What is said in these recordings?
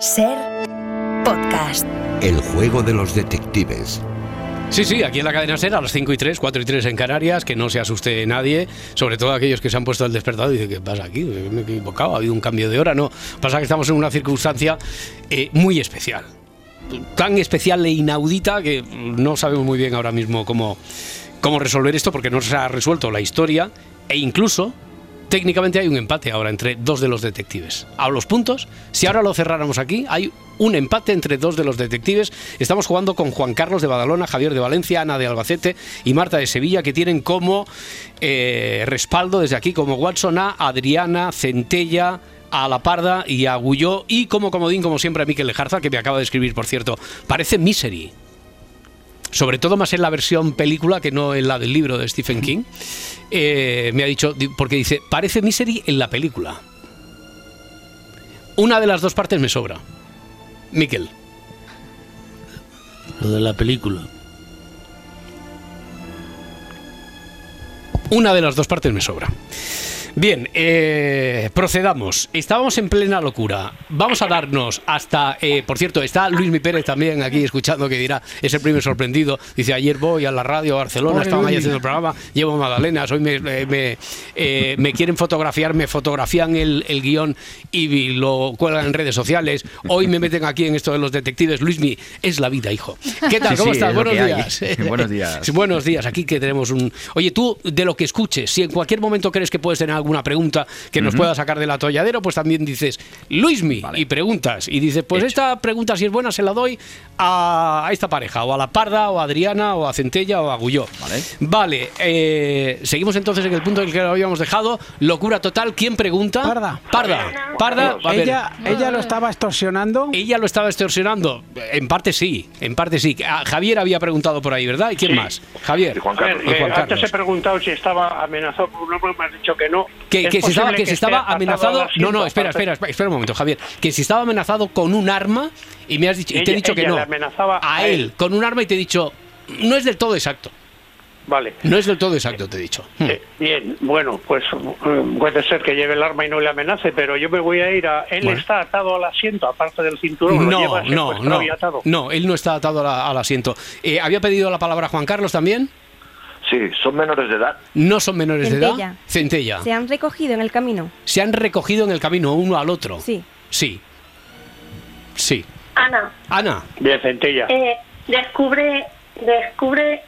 Ser podcast. El juego de los detectives. Sí, sí, aquí en la cadena SER a las 5 y 3, 4 y 3 en Canarias, que no se asuste nadie, sobre todo aquellos que se han puesto el despertador y dicen, ¿qué pasa aquí? Me he equivocado, ha habido un cambio de hora. No, pasa que estamos en una circunstancia eh, muy especial. Tan especial e inaudita que no sabemos muy bien ahora mismo cómo, cómo resolver esto porque no se ha resuelto la historia e incluso técnicamente hay un empate ahora entre dos de los detectives. A los puntos, si ahora lo cerráramos aquí, hay un empate entre dos de los detectives. Estamos jugando con Juan Carlos de Badalona, Javier de Valencia, Ana de Albacete y Marta de Sevilla, que tienen como eh, respaldo desde aquí, como Watson a Adriana, Centella, a La Parda y a Gulló y como comodín, como siempre, a Miquel Lejarza, que me acaba de escribir, por cierto. Parece Misery. Sobre todo más en la versión película que no en la del libro de Stephen King. Eh, me ha dicho, porque dice, parece Misery en la película. Una de las dos partes me sobra. Miquel. Lo de la película. Una de las dos partes me sobra. Bien, eh, procedamos. Estábamos en plena locura. Vamos a darnos hasta, eh, por cierto, está Luis Mi Pérez también aquí escuchando que dirá, es el primer sorprendido. Dice, ayer voy a la radio a Barcelona, estaban ahí haciendo el programa, llevo magdalenas, hoy me, eh, me, eh, me quieren fotografiar, me fotografían el, el guion y lo cuelgan en redes sociales. Hoy me meten aquí en esto de los detectives. Luismi, es la vida, hijo. ¿Qué tal? Sí, ¿Cómo sí, estás? es Buenos días. Buenos días. Buenos días. Aquí que tenemos un... Oye, tú, de lo que escuches, si en cualquier momento crees que puedes tener alguna pregunta que nos pueda sacar del atolladero, pues también dices, Luismi, y preguntas. Y dices, pues esta pregunta, si es buena, se la doy a, a esta pareja, o a la Parda, o a Adriana, o a Centella, o a Gulló. Vale. Vale, eh, seguimos entonces en el punto en el que lo habíamos dejado. Locura total, ¿quién pregunta? Parda. Parda. Parda, a ver. Ella, ella lo estaba extorsionando. Ella lo estaba extorsionando. En parte sí, en parte sí. Ah, Javier había preguntado por ahí, ¿verdad? ¿Y quién más? Javier. A ver, Y eh, Juan antes Carlos. he preguntado si estaba amenazado por un hombre, me has dicho que no. Que, ¿Es que si estaba, que si esté estaba amenazado. No, no, espera, aparte? espera, espera un momento, Javier. Que si estaba amenazado con un arma y me has dicho, y te he dicho que no. amenazaba a él, él. con un arma y te he dicho, no es del todo exacto. Vale. No es del todo exacto, te he dicho. Hmm. Bien, bueno, pues eh, puede ser que lleve el arma y no le amenace, pero yo me voy a ir a... Él Bueno. está atado al asiento, aparte del cinturón. lo No, lleva no, no. atado. No, él no está atado la- al asiento. Eh, ¿Había pedido la palabra Juan Carlos también? Sí, son menores de edad. No son menores de edad. Centella. Se han recogido en el camino. Se han recogido en el camino uno al otro. Sí. Sí. Sí. Ana, Ana. Bien, Centella. eh, descubre, descubre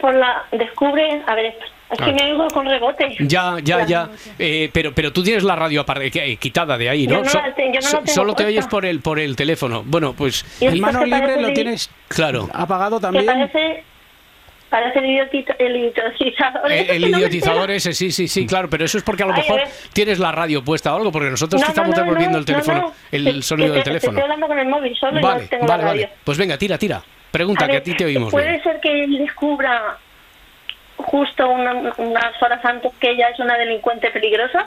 por la, descubre, a ver, es que Ah. me oigo con rebote. Ya, ya, ya. Eh, pero, pero tú tienes la radio aparte, que- eh, quitada de ahí, ¿no? Yo no la te- yo no la so- tengo solo te oyes por el, por el teléfono. Bueno, pues. Y El esto mano que libre lo tienes Claro. apagado Que también. parece, parece idiotito- el idiotizador. Eh, El idiotizador ese, sí, sí, sí, claro, pero eso es porque a lo Ay, mejor tienes la radio puesta o algo, porque nosotros No, estamos no, no, devolviendo el teléfono, no, no. el sonido del te- teléfono. Estoy hablando con el móvil solo Vale, no tengo vale, la radio. vale. Pues venga, tira, tira. Pregunta, A que ver, a ti te oímos ¿Puede bien. ser que él descubra justo una- unas horas antes que ella es una delincuente peligrosa?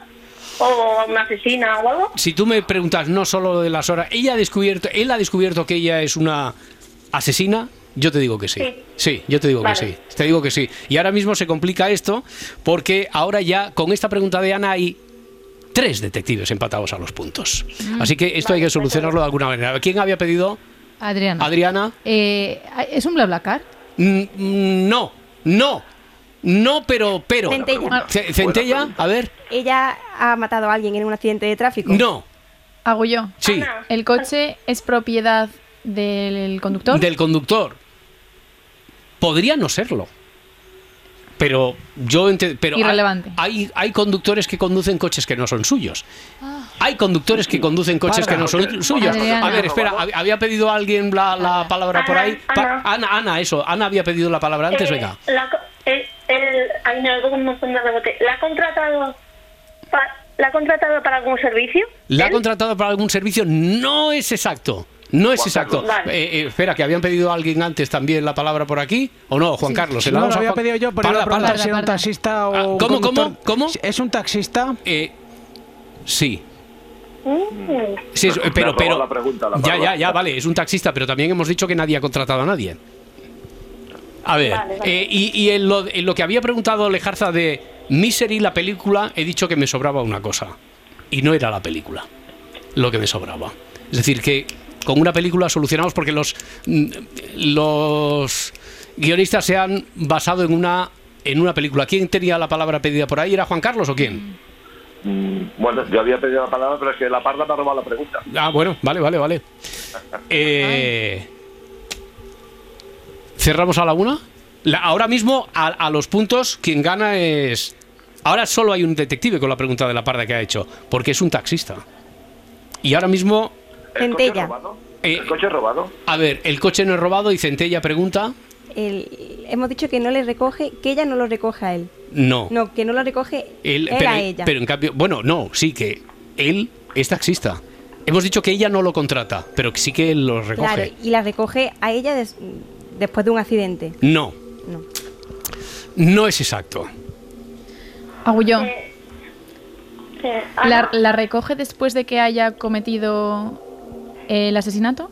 ¿O una asesina o algo? Si tú me preguntas no solo de las horas, ella ha descubierto, él ha descubierto que ella es una asesina, yo te digo que sí. Sí. Sí, yo te digo Vale. que sí. Te digo que sí. Y ahora mismo se complica esto porque ahora ya con esta pregunta de Ana hay tres detectives empatados a los puntos. Así que esto hay que solucionarlo de alguna manera. ¿Quién había pedido? Adriana. Adriana. Eh, ¿Es un BlaBlaCar? Mm, mm, no, no, no, pero, pero. Centella. Ce- Centella, a ver. Ella ha matado a alguien en un accidente de tráfico. No, Hago yo. sí, Ana, ¿El coche es propiedad del conductor? del conductor. Podría no serlo. Pero yo pero hay- Irrelevante. Hay, hay conductores que conducen coches que no son suyos. Hay conductores que conducen coches que no son suyos. Adriana. A ver, espera, hab- había pedido alguien la, la palabra por Ana, ahí. Pa- Ana, Ana, eso. Ana había pedido la palabra antes, Eh, venga. La, co- el, ay, un montón de rebote. ¿La ha contratado, pa- ¿la ha contratado para algún servicio? ¿La ha contratado para algún servicio? No es exacto. No es Juan exacto. Vale. Eh, eh, espera, que habían pedido a alguien antes también la palabra por aquí. ¿O no, Juan Carlos? ¿Se la No, lo había Juan- pedido yo, pero Parda, iba a preguntar parda. si era un Parda. taxista o Ah, ¿cómo, cómo, cómo? ¿Es un taxista? Eh, sí. Mm. Sí, es- pero, pero la pregunta, la ya, ya, ya, vale, es un taxista, pero también hemos dicho que nadie ha contratado a nadie. A ver, Vale, vale. eh, y, y en, lo, en lo que había preguntado Lejarza de Misery, la película, he dicho que me sobraba una cosa. Y no era la película lo que me sobraba. Es decir, que con una película solucionamos porque los, mm, los guionistas se han basado en una, en una película. ¿Quién tenía la palabra pedida por ahí? ¿Era Juan Carlos o quién? Mm, Bueno, yo había pedido la palabra, pero es que la parda me ha robado la pregunta. Ah, bueno, vale, vale, vale. Eh, ¿Cerramos a la una? La- ahora mismo, a, a los puntos, quien gana es... Ahora solo hay un detective con la pregunta de la parda que ha hecho, porque es un taxista. Y ahora mismo, ¿El coche Centella. robado? Eh, ¿El coche robado? a ver, el coche no es robado y Centella pregunta... El- hemos dicho que no le recoge, que ella no lo recoge a él. No. No, que no lo recoge Él- él, pero, a ella. pero en cambio, bueno, no, sí que él es taxista. Hemos dicho que ella no lo contrata, pero que sí que él lo recoge. Claro, y la recoge a ella des- después de un accidente. No, No. no es exacto. Agullón. Eh, ¿La, Ana, la recoge después de que haya cometido el asesinato?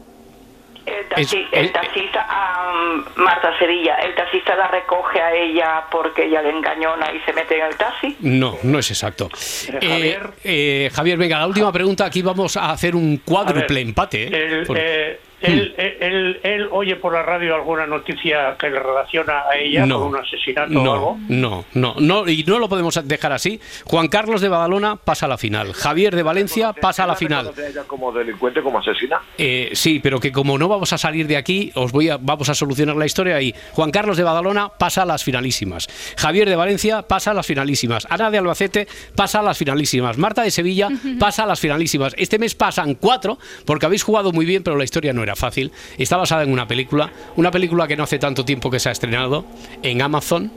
El, taxi- Es- el taxista, a Marta Sevilla, el taxista la recoge a ella porque ella le engañona y se mete en el taxi. No, no es exacto. Eh, Eh, Javier. eh, Javier, venga, la última pregunta. Aquí vamos a hacer un cuádruple empate. ¿eh? Él, eh, él, él- él- oye por la radio alguna noticia que le relaciona a ella no, con un asesinato no, o algo. no, no, no, y no lo podemos dejar así. Juan Carlos de Badalona pasa a la final. Javier de Valencia pasa a la final. ¿Reconoce a ella como delincuente, como asesina? Eh, sí, pero que como no vamos a salir de aquí, os voy a, vamos a solucionar la historia y Juan Carlos de Badalona pasa a las finalísimas. Javier de Valencia pasa a las finalísimas. Ana de Albacete pasa a las finalísimas. Marta de Sevilla pasa a las finalísimas. Este mes pasan cuatro, porque habéis jugado muy bien, pero la historia no era fácil. Está basada en una película, una película que no hace tanto tiempo que se ha estrenado en Amazon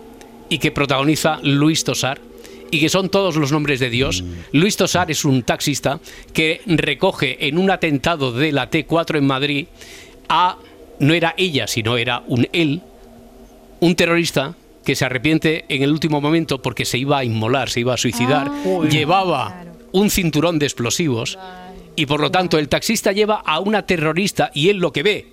y que protagoniza Luis Tosar y que son todos los nombres de Dios. Luis Tosar es un taxista que recoge en un atentado de la T4 en Madrid a, no era ella, sino era un él, un terrorista que se arrepiente en el último momento porque se iba a inmolar, se iba a suicidar, llevaba un cinturón de explosivos y por lo tanto el taxista lleva a una terrorista y él lo que ve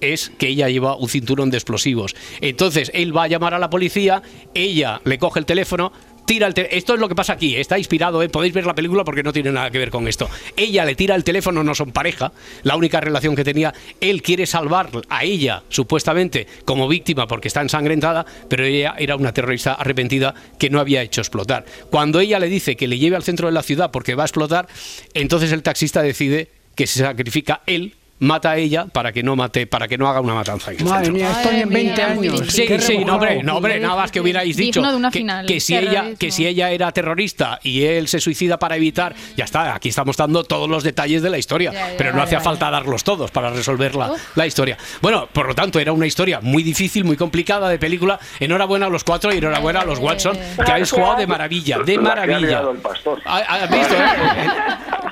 es que ella lleva un cinturón de explosivos. Entonces él va a llamar a la policía, ella le coge el teléfono, tira. Esto es lo que pasa aquí, está inspirado, ¿eh? podéis ver la película porque no tiene nada que ver con esto. Ella le tira el teléfono, no son pareja, la única relación que tenía, él quiere salvar a ella, supuestamente, como víctima porque está ensangrentada, pero ella era una terrorista arrepentida que no había hecho explotar. Cuando ella le dice que le lleve al centro de la ciudad porque va a explotar, entonces el taxista decide que se sacrifica él mata a ella para que no mate para que no haga una matanza en el Madre centro. mía, estoy en Madre 20 mía, muy años. Sí, Qué sí, no, hombre, rebujado. no, hombre, nada más que hubierais dicho Digno de una que, final, que si ella, que si ella era terrorista y él se suicida para evitar, ya está, aquí estamos dando todos los detalles de la historia, Ya, ya, pero no hacía falta darlos todos para resolver la, la historia. Bueno, por lo tanto, era una historia muy difícil, muy complicada de película. Enhorabuena a los cuatro y enhorabuena a los Watson, que habéis jugado de maravilla, de maravilla. liado el pastor. ¿Ha- ¿Has visto? eh?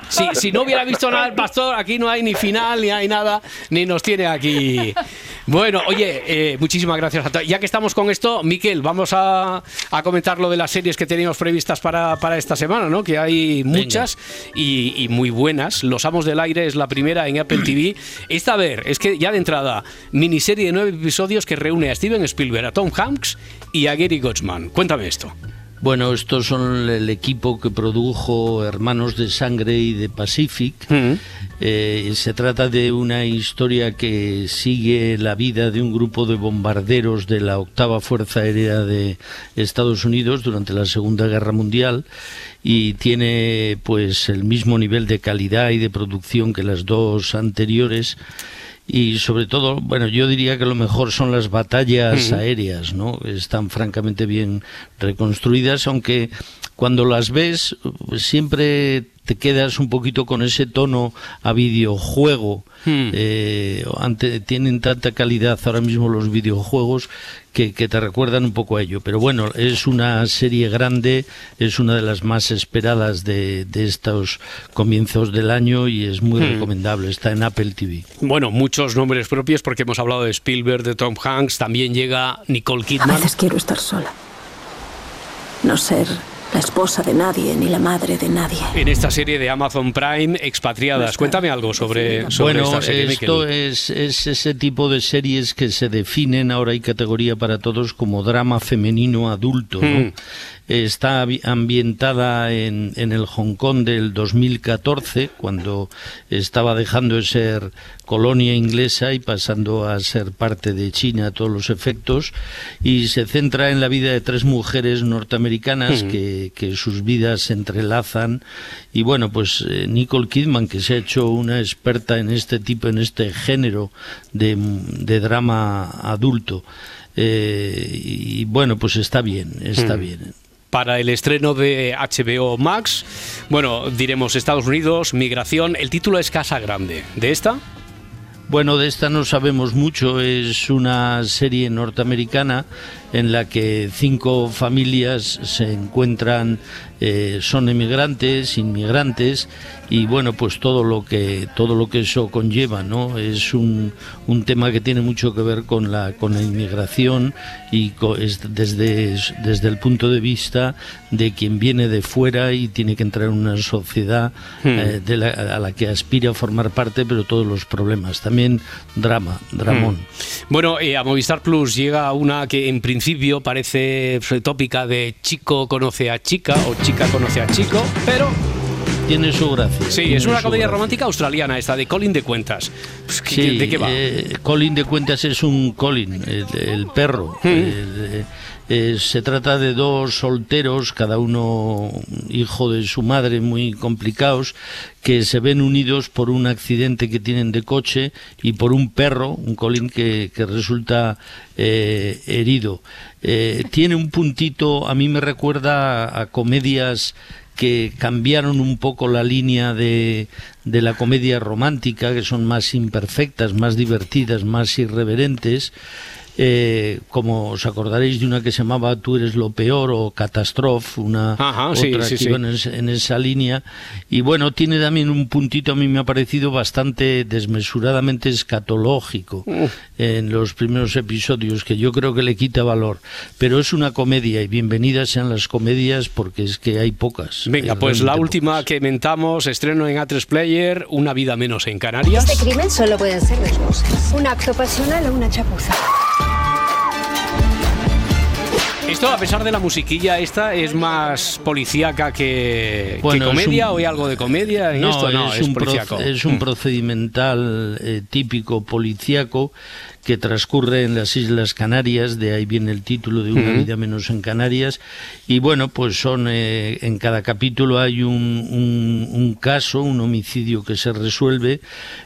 Si, si no hubiera visto nada el pastor, aquí no hay ni final, ni hay nada, ni nos tiene aquí. Bueno, oye, eh, muchísimas gracias a todos. Ya que estamos con esto, Miquel, vamos a, a comentar lo de las series que teníamos previstas para, para esta semana, ¿no? Que hay muchas y, y muy buenas. Los Amos del Aire es la primera en Apple TV. Esta, a ver, es que ya de entrada, miniserie de nueve episodios que reúne a Steven Spielberg, a Tom Hanks y a Gary Gottsman. Cuéntame esto. Bueno, estos son el equipo que produjo Hermanos de Sangre y de Pacific. Eh, se trata de una historia que sigue la vida de un grupo de bombarderos de la octava Fuerza Aérea de Estados Unidos durante la Segunda Guerra Mundial y tiene pues el mismo nivel de calidad y de producción que las dos anteriores y sobre todo, bueno, yo diría que lo mejor son las batallas aéreas, ¿no? Están francamente bien reconstruidas, aunque cuando las ves pues, siempre te quedas un poquito con ese tono a videojuego. Eh, ante, tienen tanta calidad ahora mismo los videojuegos que, que te recuerdan un poco a ello. Pero bueno, es una serie grande, es una de las más esperadas de, de estos comienzos del año y es muy Hmm. recomendable. Está en Apple TV. Bueno, muchos nombres propios porque hemos hablado de Spielberg, de Tom Hanks, también llega Nicole A Kidman. veces quiero estar sola. No ser la esposa de nadie ni la madre de nadie. En esta serie de Amazon Prime, Expatriadas, cuéntame algo sobre, sobre bueno, esta serie, esto es, es ese tipo de series que se definen, ahora hay categoría para todos, como drama femenino adulto. ¿no? Está ambientada en, en el Hong Kong del 2014, cuando estaba dejando de ser colonia inglesa y pasando a ser parte de China a todos los efectos, y se centra en la vida de tres mujeres norteamericanas Mm. que, que sus vidas se entrelazan. Y bueno, pues eh, Nicole Kidman, que se ha hecho una experta en este tipo, en este género de, de drama adulto. Eh, y bueno, pues está bien, está Mm. bien. Para el estreno de HBO Max, bueno, diremos Estados Unidos, migración. El título es Casa Grande. ¿De esta? Bueno, de esta no sabemos mucho. Es una serie norteamericana en la que cinco familias se encuentran, eh, son emigrantes, inmigrantes y bueno, pues todo lo que todo lo que eso conlleva, ¿no? Es un, un tema que tiene mucho que ver con la con la inmigración y co- es desde desde el punto de vista de quien viene de fuera y tiene que entrar en una sociedad Hmm. eh, de la- a la que aspira a formar parte, pero todos los problemas. También drama, dramón. Mm. Bueno, eh, a Movistar Plus llega una que en principio parece pues, tópica de chico conoce a chica o chica conoce a chico, pero Tiene su gracia. sí, es una comedia gracia. romántica australiana esta de Colin de Cuentas. Pues, ¿qué- Sí, ¿De qué va? eh, Colin de Cuentas es un Colin, el, el perro. Mm. Eh, eh, se trata de dos solteros, cada uno hijo de su madre, muy complicados, que se ven unidos por un accidente que tienen de coche y por un perro, un Colin que, que resulta eh, herido. Eh, tiene un puntito, a mí me recuerda a comedias que cambiaron un poco la línea de, de la comedia romántica, que son más imperfectas, más divertidas, más irreverentes. Eh, como os acordaréis de una que se llamaba Tú eres lo peor o Catastrophe, una Ajá, sí, otra sí, que sí. iba en, es- en esa línea. Y bueno, tiene también un puntito, a mí me ha parecido bastante desmesuradamente escatológico en los primeros episodios, que yo creo que le quita valor. Pero es una comedia y bienvenidas sean las comedias porque es que hay pocas. Venga, Hay pues la última que mentamos, estreno en A3 Player, Una vida menos en Canarias. Este crimen solo pueden ser dos cosas. Un acto pasional o una chapuza. Esto, a pesar de la musiquilla, esta es más policíaca que, Bueno, que es comedia, un- o hay algo de comedia en No, esto, no, es, un, es un Mm. procedimental eh, típico policíaco que transcurre en las Islas Canarias, de ahí viene el título de Una vida menos en Canarias. Y bueno, pues son eh, en cada capítulo hay un, un- un caso, un homicidio que se resuelve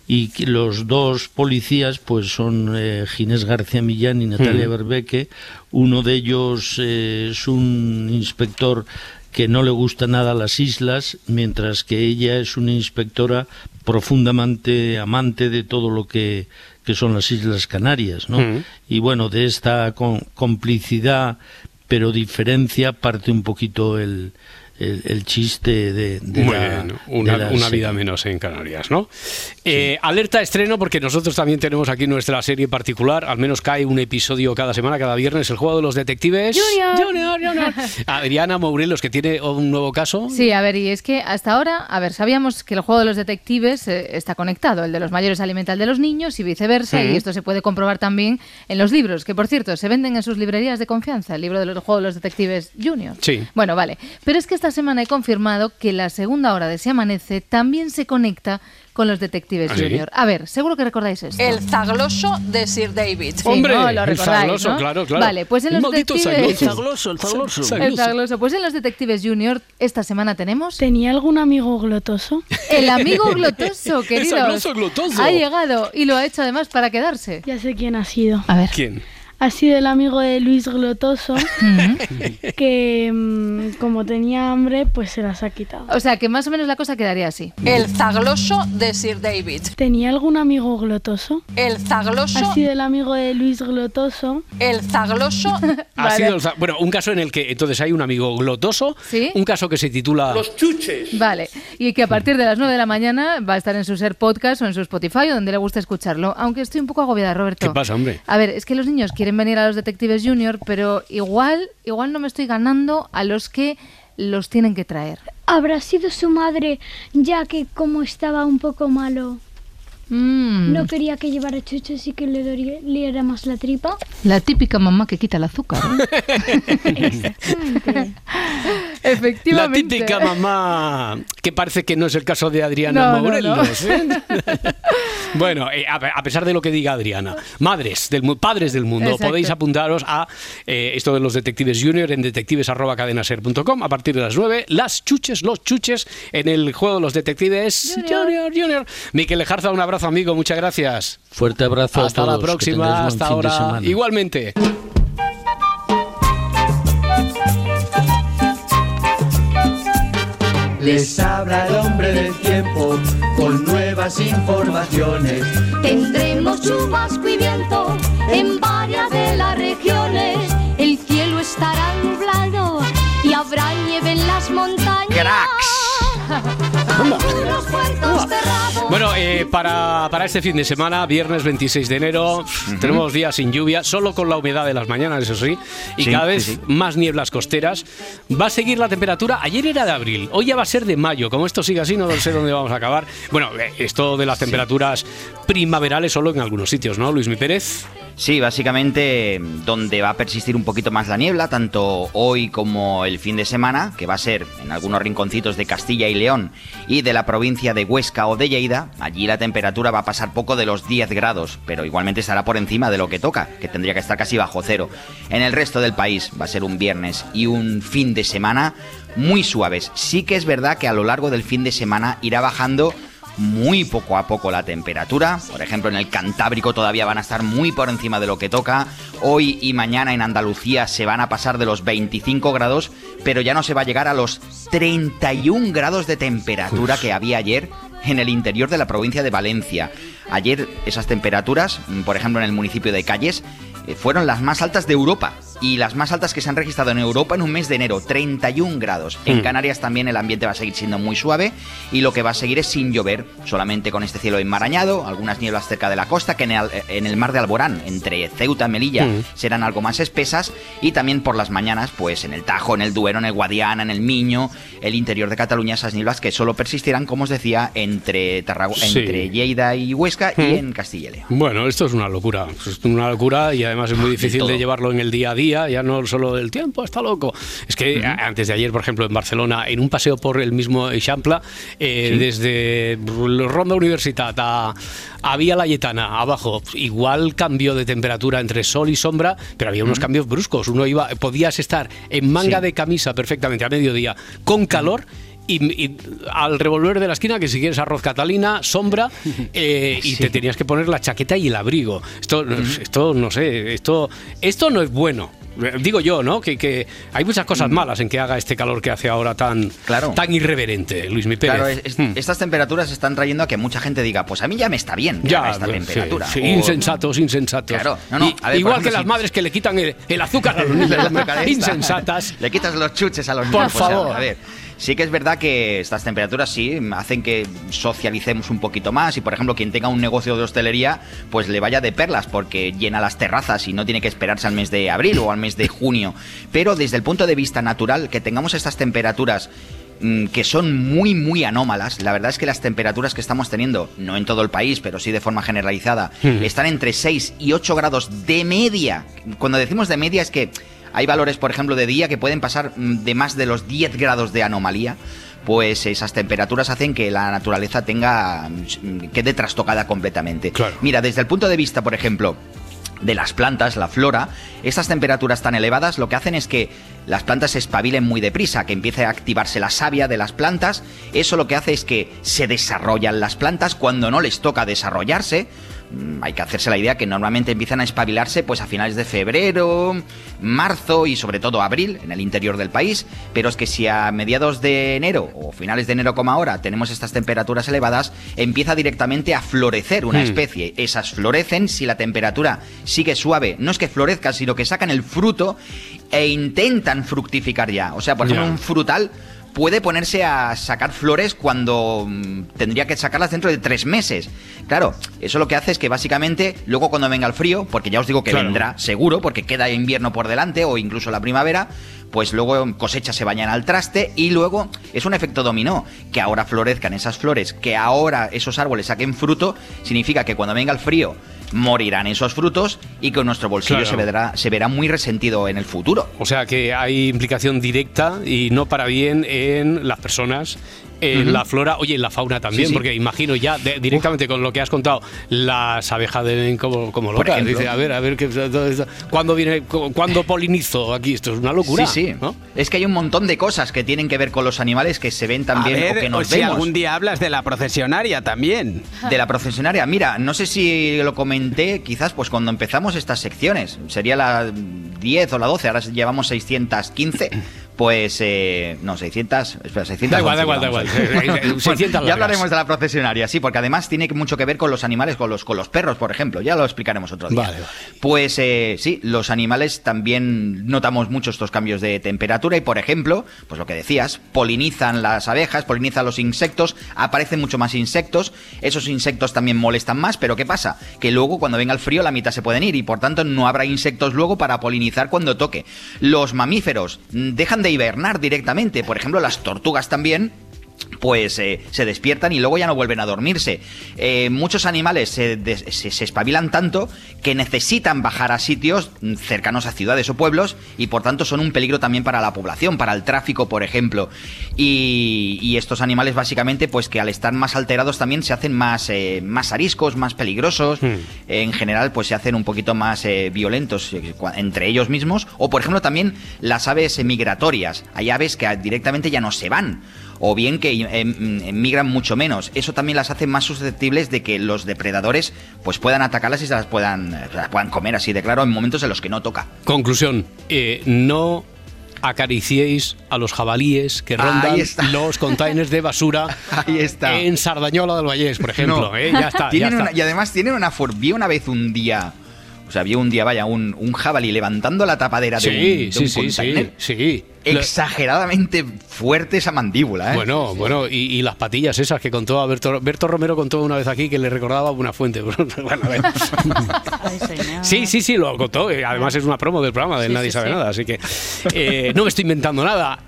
y que los dos policías pues son eh, Ginés García Millán y Natalia. Berbeque. Uno de ellos eh, es un inspector que no le gusta nada las islas, mientras que ella es una inspectora profundamente amante de todo lo que, que son las Islas Canarias, ¿no? Mm. Y bueno, de esta con- complicidad, pero diferencia, parte un poquito el, el, el chiste de, de Muy la, bien, de una, la una serie. vida menos en Canarias, ¿no? Eh, alerta estreno, porque nosotros también tenemos aquí nuestra serie particular, al menos cae un episodio cada semana, cada viernes, el juego de los detectives. Junior. Junior, Junior. Adriana Mourelos, que tiene un nuevo caso. Sí, a ver, y es que hasta ahora, a ver, sabíamos que el juego de los detectives eh, está conectado, el de los mayores alimenta al de los niños y viceversa, y esto se puede comprobar también en los libros, que por cierto, se venden en sus librerías de confianza, el libro del juego de los detectives Junior. Sí. Bueno, vale, pero es que esta semana he confirmado que la segunda hora de Se Amanece también se conecta con los detectives ¿Ah, sí? Junior. A ver, seguro que recordáis esto. El zagloso de Sir David. Sí, Hombre, ¿no? Lo el recordáis, zagloso, ¿no? claro, claro. Vale, pues en El los detectives... zagloso. El zagloso, el Zagloso. El zagloso. Pues en los detectives Junior esta semana tenemos ¿Tenía algún amigo glotoso? el amigo glotoso, zagloso glotoso. Ha llegado y lo ha hecho además para quedarse. Ya sé quién ha sido. A ver. ¿Quién? Ha sido el amigo de Luis Glotoso que mm, como tenía hambre pues se las ha quitado. O sea, que más o menos la cosa quedaría así. El zagloso de Sir David. ¿Tenía algún amigo glotoso? El zagloso. Ha sido el amigo de Luis Glotoso El zagloso. Ha Vale. sido el za- bueno, un caso en el que entonces hay un amigo glotoso, ¿Sí? un caso que se titula Vale. Y que a partir de las 9 de la mañana va a estar en su ser podcast o en su Spotify o donde le guste escucharlo. Aunque estoy un poco agobiada, Roberto. ¿Qué pasa, hombre? A ver, es que los niños quieren venir a los detectives junior, pero igual, igual no me estoy ganando a los que los tienen que traer. Habrá sido su madre, ya que como estaba un poco malo, Mm, no quería que llevara chuches y que le doliera más la tripa. La típica mamá que quita el azúcar. ¿eh? Exactamente. La Efectivamente. típica mamá, que parece que no es el caso de Adriana No, no, Morelos. no. ¿eh? bueno, eh, a, a pesar de lo que diga Adriana, madres, del, mu- padres del mundo, Exacto. podéis apuntaros a eh, esto de los detectives junior en detectives.cadenaser.com a partir de las 9. Las chuches, los chuches en el juego de los detectives junior, junior. Miquel Lejarza, un abrazo amigo, muchas gracias. Fuerte abrazo Hasta a la todos. próxima, hasta ahora. Igualmente. Les habla el hombre del tiempo con nuevas informaciones. Tendremos chubasco y viento en varias de las regiones. Bueno, eh, para, para este fin de semana, viernes 26 de enero, tenemos días sin lluvia, solo con la humedad de las mañanas, eso sí, y Sí, cada vez sí, sí. más nieblas costeras. Va a seguir la temperatura, ayer era de abril, hoy ya va a ser de mayo, como esto sigue así, no sé dónde vamos a acabar. Bueno, eh, esto de las temperaturas primaverales solo en algunos sitios, ¿no, Luis Mi Pérez? Sí, básicamente donde va a persistir un poquito más la niebla, tanto hoy como el fin de semana, que va a ser en algunos rinconcitos de Castilla y León y de la provincia de Huesca o de Lleida, allí la temperatura va a pasar poco de los 10 grados, pero igualmente estará por encima de lo que toca, que tendría que estar casi bajo cero. En el resto del país va a ser un viernes y un fin de semana muy suaves. Sí que es verdad que a lo largo del fin de semana irá bajando muy poco a poco la temperatura. Por ejemplo, en el Cantábrico todavía van a estar muy por encima de lo que toca. Hoy y mañana en Andalucía se van a pasar de los 25 grados, pero ya no se va a llegar a los 31 grados de temperatura que había ayer en el interior de la provincia de Valencia. Ayer esas temperaturas, por ejemplo en el municipio de Calles, eh, fueron las más altas de Europa y las más altas que se han registrado en Europa en un mes de enero, 31 grados. En Mm. Canarias también el ambiente va a seguir siendo muy suave y lo que va a seguir es sin llover, solamente con este cielo enmarañado, algunas nieblas cerca de la costa que en el, en el mar de Alborán, entre Ceuta y Melilla, Mm. serán algo más espesas y también por las mañanas, pues en el Tajo, en el Duero, en el Guadiana, en el Miño, el interior de Cataluña, esas nieblas que solo persistirán, como os decía, entre, Tarrago- Sí. entre Lleida y Huesca y Mm. en Castilla y León. Bueno, esto es una locura. Es una locura y además es muy difícil todo. de llevarlo en el día a día, ya no solo del tiempo, está loco. Es que antes de ayer, por ejemplo, en Barcelona, en un paseo por el mismo Eixample, eh, Sí. desde Ronda Universitat a, a Vía Layetana, abajo, igual cambio de temperatura entre sol y sombra, pero había unos cambios bruscos. Uno iba, podías estar en manga Sí. de camisa perfectamente a mediodía, con calor. Y, y al revolver de la esquina, que si quieres arroz catalina, sombra, eh, y te tenías que poner la chaqueta y el abrigo. Esto, esto no sé, esto, esto no es bueno. Eh, Digo yo, ¿no? Que, que hay muchas cosas malas en que haga este calor que hace ahora tan, tan irreverente, Luis Mi Pérez. Claro, es- es- Hmm. estas temperaturas están trayendo a que mucha gente diga, pues a mí ya me está bien Ya, esta sí, temperatura. sí, O- insensatos, insensatos. Claro, no, no, ver, igual por que las si- madres que le quitan el, el azúcar a los niños. Insensatas. Le quitas los chuches a los Por niños. pues, favor. a ver, sí que es verdad que estas temperaturas sí hacen que socialicemos un poquito más y, por ejemplo, quien tenga un negocio de hostelería, pues le vaya de perlas porque llena las terrazas y no tiene que esperarse al mes de abril o al mes de junio. Pero desde el punto de vista natural, que tengamos estas temperaturas mm, que son muy, muy anómalas. La verdad es que las temperaturas que estamos teniendo, no en todo el país, pero sí de forma generalizada, están entre 6 y 8 grados de media. Cuando decimos de media es que hay valores, por ejemplo, de día que pueden pasar mm, de más de los 10 grados de anomalía. Pues esas temperaturas hacen que la naturaleza tenga. mm, quede trastocada completamente. Mira, desde el punto de vista, por ejemplo, de las plantas, la flora, estas temperaturas tan elevadas lo que hacen es que las plantas se espabilen muy deprisa, que empiece a activarse la savia de las plantas. Eso lo que hace es que se desarrollan las plantas cuando no les toca desarrollarse. Mm, Hay que hacerse la idea que normalmente empiezan a espabilarse pues a finales de febrero, marzo y sobre todo abril en el interior del país, pero es que si a mediados de enero o finales de enero como ahora tenemos estas temperaturas elevadas, empieza directamente a florecer una Hmm. especie. Esas florecen si la temperatura sigue suave, no es que florezcan, sino que sacan el fruto e intentan fructificar ya. O sea, por ejemplo, un frutal puede ponerse a sacar flores cuando mm, tendría que sacarlas dentro de tres meses. Claro, eso lo que hace es que básicamente luego cuando venga el frío, porque ya os digo que Claro. vendrá seguro, porque queda invierno por delante o incluso la primavera, pues luego cosechas se bañan al traste y luego es un efecto dominó, que ahora florezcan esas flores, que ahora esos árboles saquen fruto, significa que cuando venga el frío morirán esos frutos y que nuestro bolsillo Claro. se, verá, se verá muy resentido en el futuro. O sea que hay implicación directa y no para bien en las personas, en Ujú. la flora, oye, en la fauna también, Sí, sí. porque imagino ya de- directamente con lo que has contado, las abejas deben como, como locas. Dice, a ver, a ver, ¿cuándo viene, cu- cuándo polinizo aquí? Esto es una locura. Sí, sí. ¿no? Es que hay un montón de cosas que tienen que ver con los animales que se ven también a ver, o que nos o si vemos. algún día hablas de la procesionaria también. De la procesionaria. Mira, no sé si lo comenté, quizás pues cuando empezamos estas secciones. Sería la 10 o la 12, ahora llevamos 615. Pues, eh, no, 600, espera, 600. Da igual, da igual, da igual. Eh, eh, 600 ya hablaremos de la procesionaria, sí, porque además tiene mucho que ver con los animales, con los, con los perros, por ejemplo. Ya lo explicaremos otro día. Vale, vale. Pues eh, sí, los animales también notamos mucho estos cambios de temperatura y, por ejemplo, pues lo que decías, polinizan las abejas, polinizan los insectos, aparecen mucho más insectos, esos insectos también molestan más, pero ¿qué pasa? Que luego cuando venga el frío la mitad se pueden ir y por tanto no habrá insectos luego para polinizar cuando toque. Los mamíferos mm, dejan de hibernar directamente, por ejemplo las tortugas también pues eh, se despiertan y luego ya no vuelven a dormirse. Eh, muchos animales se, se- se espabilan tanto que necesitan bajar a sitios cercanos a ciudades o pueblos y por tanto son un peligro también para la población, para el tráfico, por ejemplo. Y, y estos animales básicamente pues que al estar más alterados también se hacen más, eh, más ariscos, más peligrosos. En general pues se hacen un poquito más violentos entre ellos mismos. O por ejemplo también las aves migratorias. Hay aves que directamente ya no se van o bien que eh, mm, migran mucho menos. Eso también las hace más susceptibles de que los depredadores pues puedan atacarlas y se las puedan, eh, se las puedan comer así de claro en momentos en los que no toca. Conclusión, eh, no acariciéis a los jabalíes que rondan los containers de basura Ahí está. en Sardañola del Vallés, por ejemplo. No. ¿eh? Ya está, ya Tienen está. una- y además tienen una for vi una vez un día o sea, vi un día, vaya, un, un jabalí levantando la tapadera de un, de sí, un sí, container. sí, sí. Exageradamente fuerte esa mandíbula, ¿eh? Bueno, bueno, y, y las patillas esas que contó a Berto, Berto Romero contó una vez aquí que le recordaba una fuente. Bueno, a ver. Sí, sí, sí, lo contó. eh, Además es una promo del programa de Sí, Nadie sí, sabe sí. nada, así que eh, no me estoy inventando nada.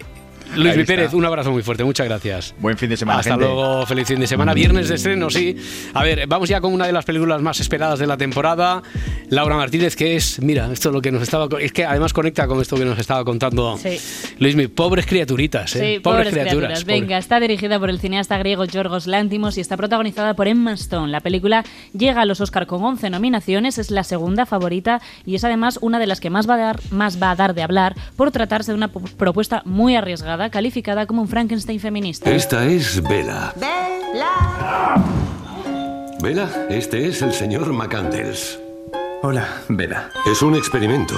Luis. Pérez, un abrazo muy fuerte, muchas gracias. Buen fin de semana, Hasta gente. luego, feliz fin de semana. Viernes de estreno, sí. A ver, vamos ya con una de las películas más esperadas de la temporada. Laura Martínez, que es, mira, esto es lo que nos estaba. Es que además conecta con esto que nos estaba contando Sí. Luis Mi. Pobres criaturitas, ¿eh? Sí, pobres, criaturas. Venga, está dirigida por el cineasta griego Yorgos Lántimos y está protagonizada por Emma Stone. La película llega a los Oscar con 11 nominaciones, es la segunda favorita y es además una de las que más va a dar, más va a dar de hablar por tratarse de una propuesta muy arriesgada, calificada como un Frankenstein feminista. Esta es Vela. Vela, este es el señor McCandles. Hola, Vela. Es un experimento.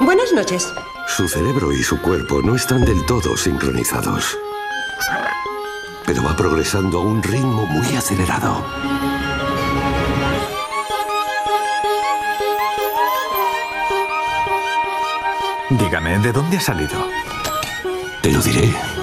Buenas noches. Su cerebro y su cuerpo no están del todo sincronizados. Pero va progresando a un ritmo muy acelerado. Dígame, ¿de dónde ha salido? Te lo diré.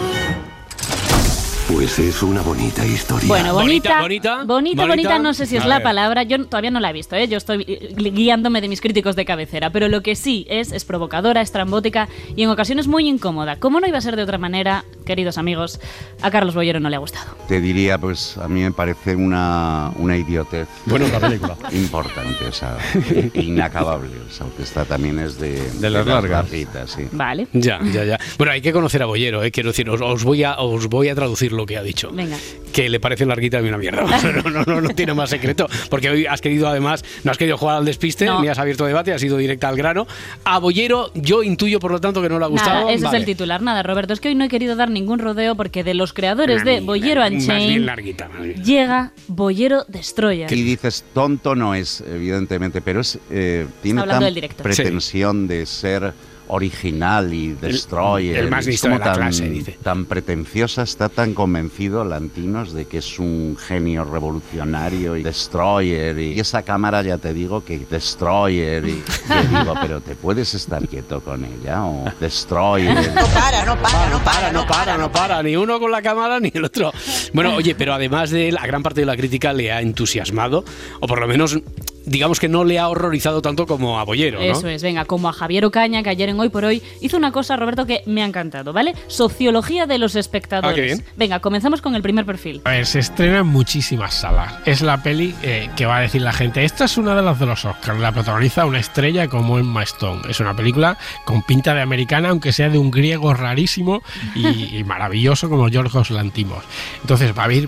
Pues es una bonita historia. Bueno, bonita, bonita, bonita, bonita, no sé si es A la ver. palabra, yo todavía no la he visto, ¿eh? yo estoy eh, guiándome de mis críticos de cabecera, pero lo que sí es es provocadora, estrambótica y en ocasiones muy incómoda. ¿Cómo no iba a ser de otra manera, queridos amigos? A Carlos Bollero no le ha gustado. Te diría, pues a mí me parece una, una idiotez. Bueno, la película. Importante, o sea, inacabable. O sea, que esta también es de, De las largas. gafitas, sí. Vale. Ya, ya, ya. Bueno, hay que conocer a Bollero, ¿eh? quiero decir, os, os voy a, os voy a traducir lo que ha dicho. Venga. Que le parece larguita y una mierda. No, no, no, no tiene más secreto. Porque hoy has querido, además, no has querido jugar al despiste, No. ni has abierto debate, has ido directa al grano. A Bollero, yo intuyo, por lo tanto, que no le ha gustado. Nada, ese Vale. es el titular. Nada, Roberto, es que hoy no he querido dar ningún rodeo porque de los creadores de Bollero Más bien Unchained larguita. más bien. llega Bollero Destroyer. Y dices, tonto no es, evidentemente, pero es, eh, tiene tan pretensión de ser original y destroyer. el más listo de la tan, clase, dice. tan pretenciosa, está tan convencido Lantinos de que es un genio revolucionario y destroyer. Y esa cámara ya te digo que destroyer. Y yo digo, pero ¿te puedes estar quieto con ella? O destroyer. No para, no para, no para, no para, no para, ni uno con la cámara ni el otro. Bueno, oye, pero además de la gran parte de la crítica le ha entusiasmado, o por lo menos digamos que no le ha horrorizado tanto como a Bollero, ¿no? Eso es, venga, como a Javier Ocaña, que ayer en Hoy por Hoy hizo una cosa, Roberto, que me ha encantado, ¿vale? Sociología de los espectadores. Ah, qué bien. Venga, comenzamos con el primer perfil. A ver, se estrena en muchísimas salas. Es la peli eh, que va a decir la gente. Esta es una de las de los Oscars. La protagoniza una estrella como Emma Stone. Es una película con pinta de americana, aunque sea de un griego rarísimo y, y maravilloso como Yorgos Lantimos. Entonces va a haber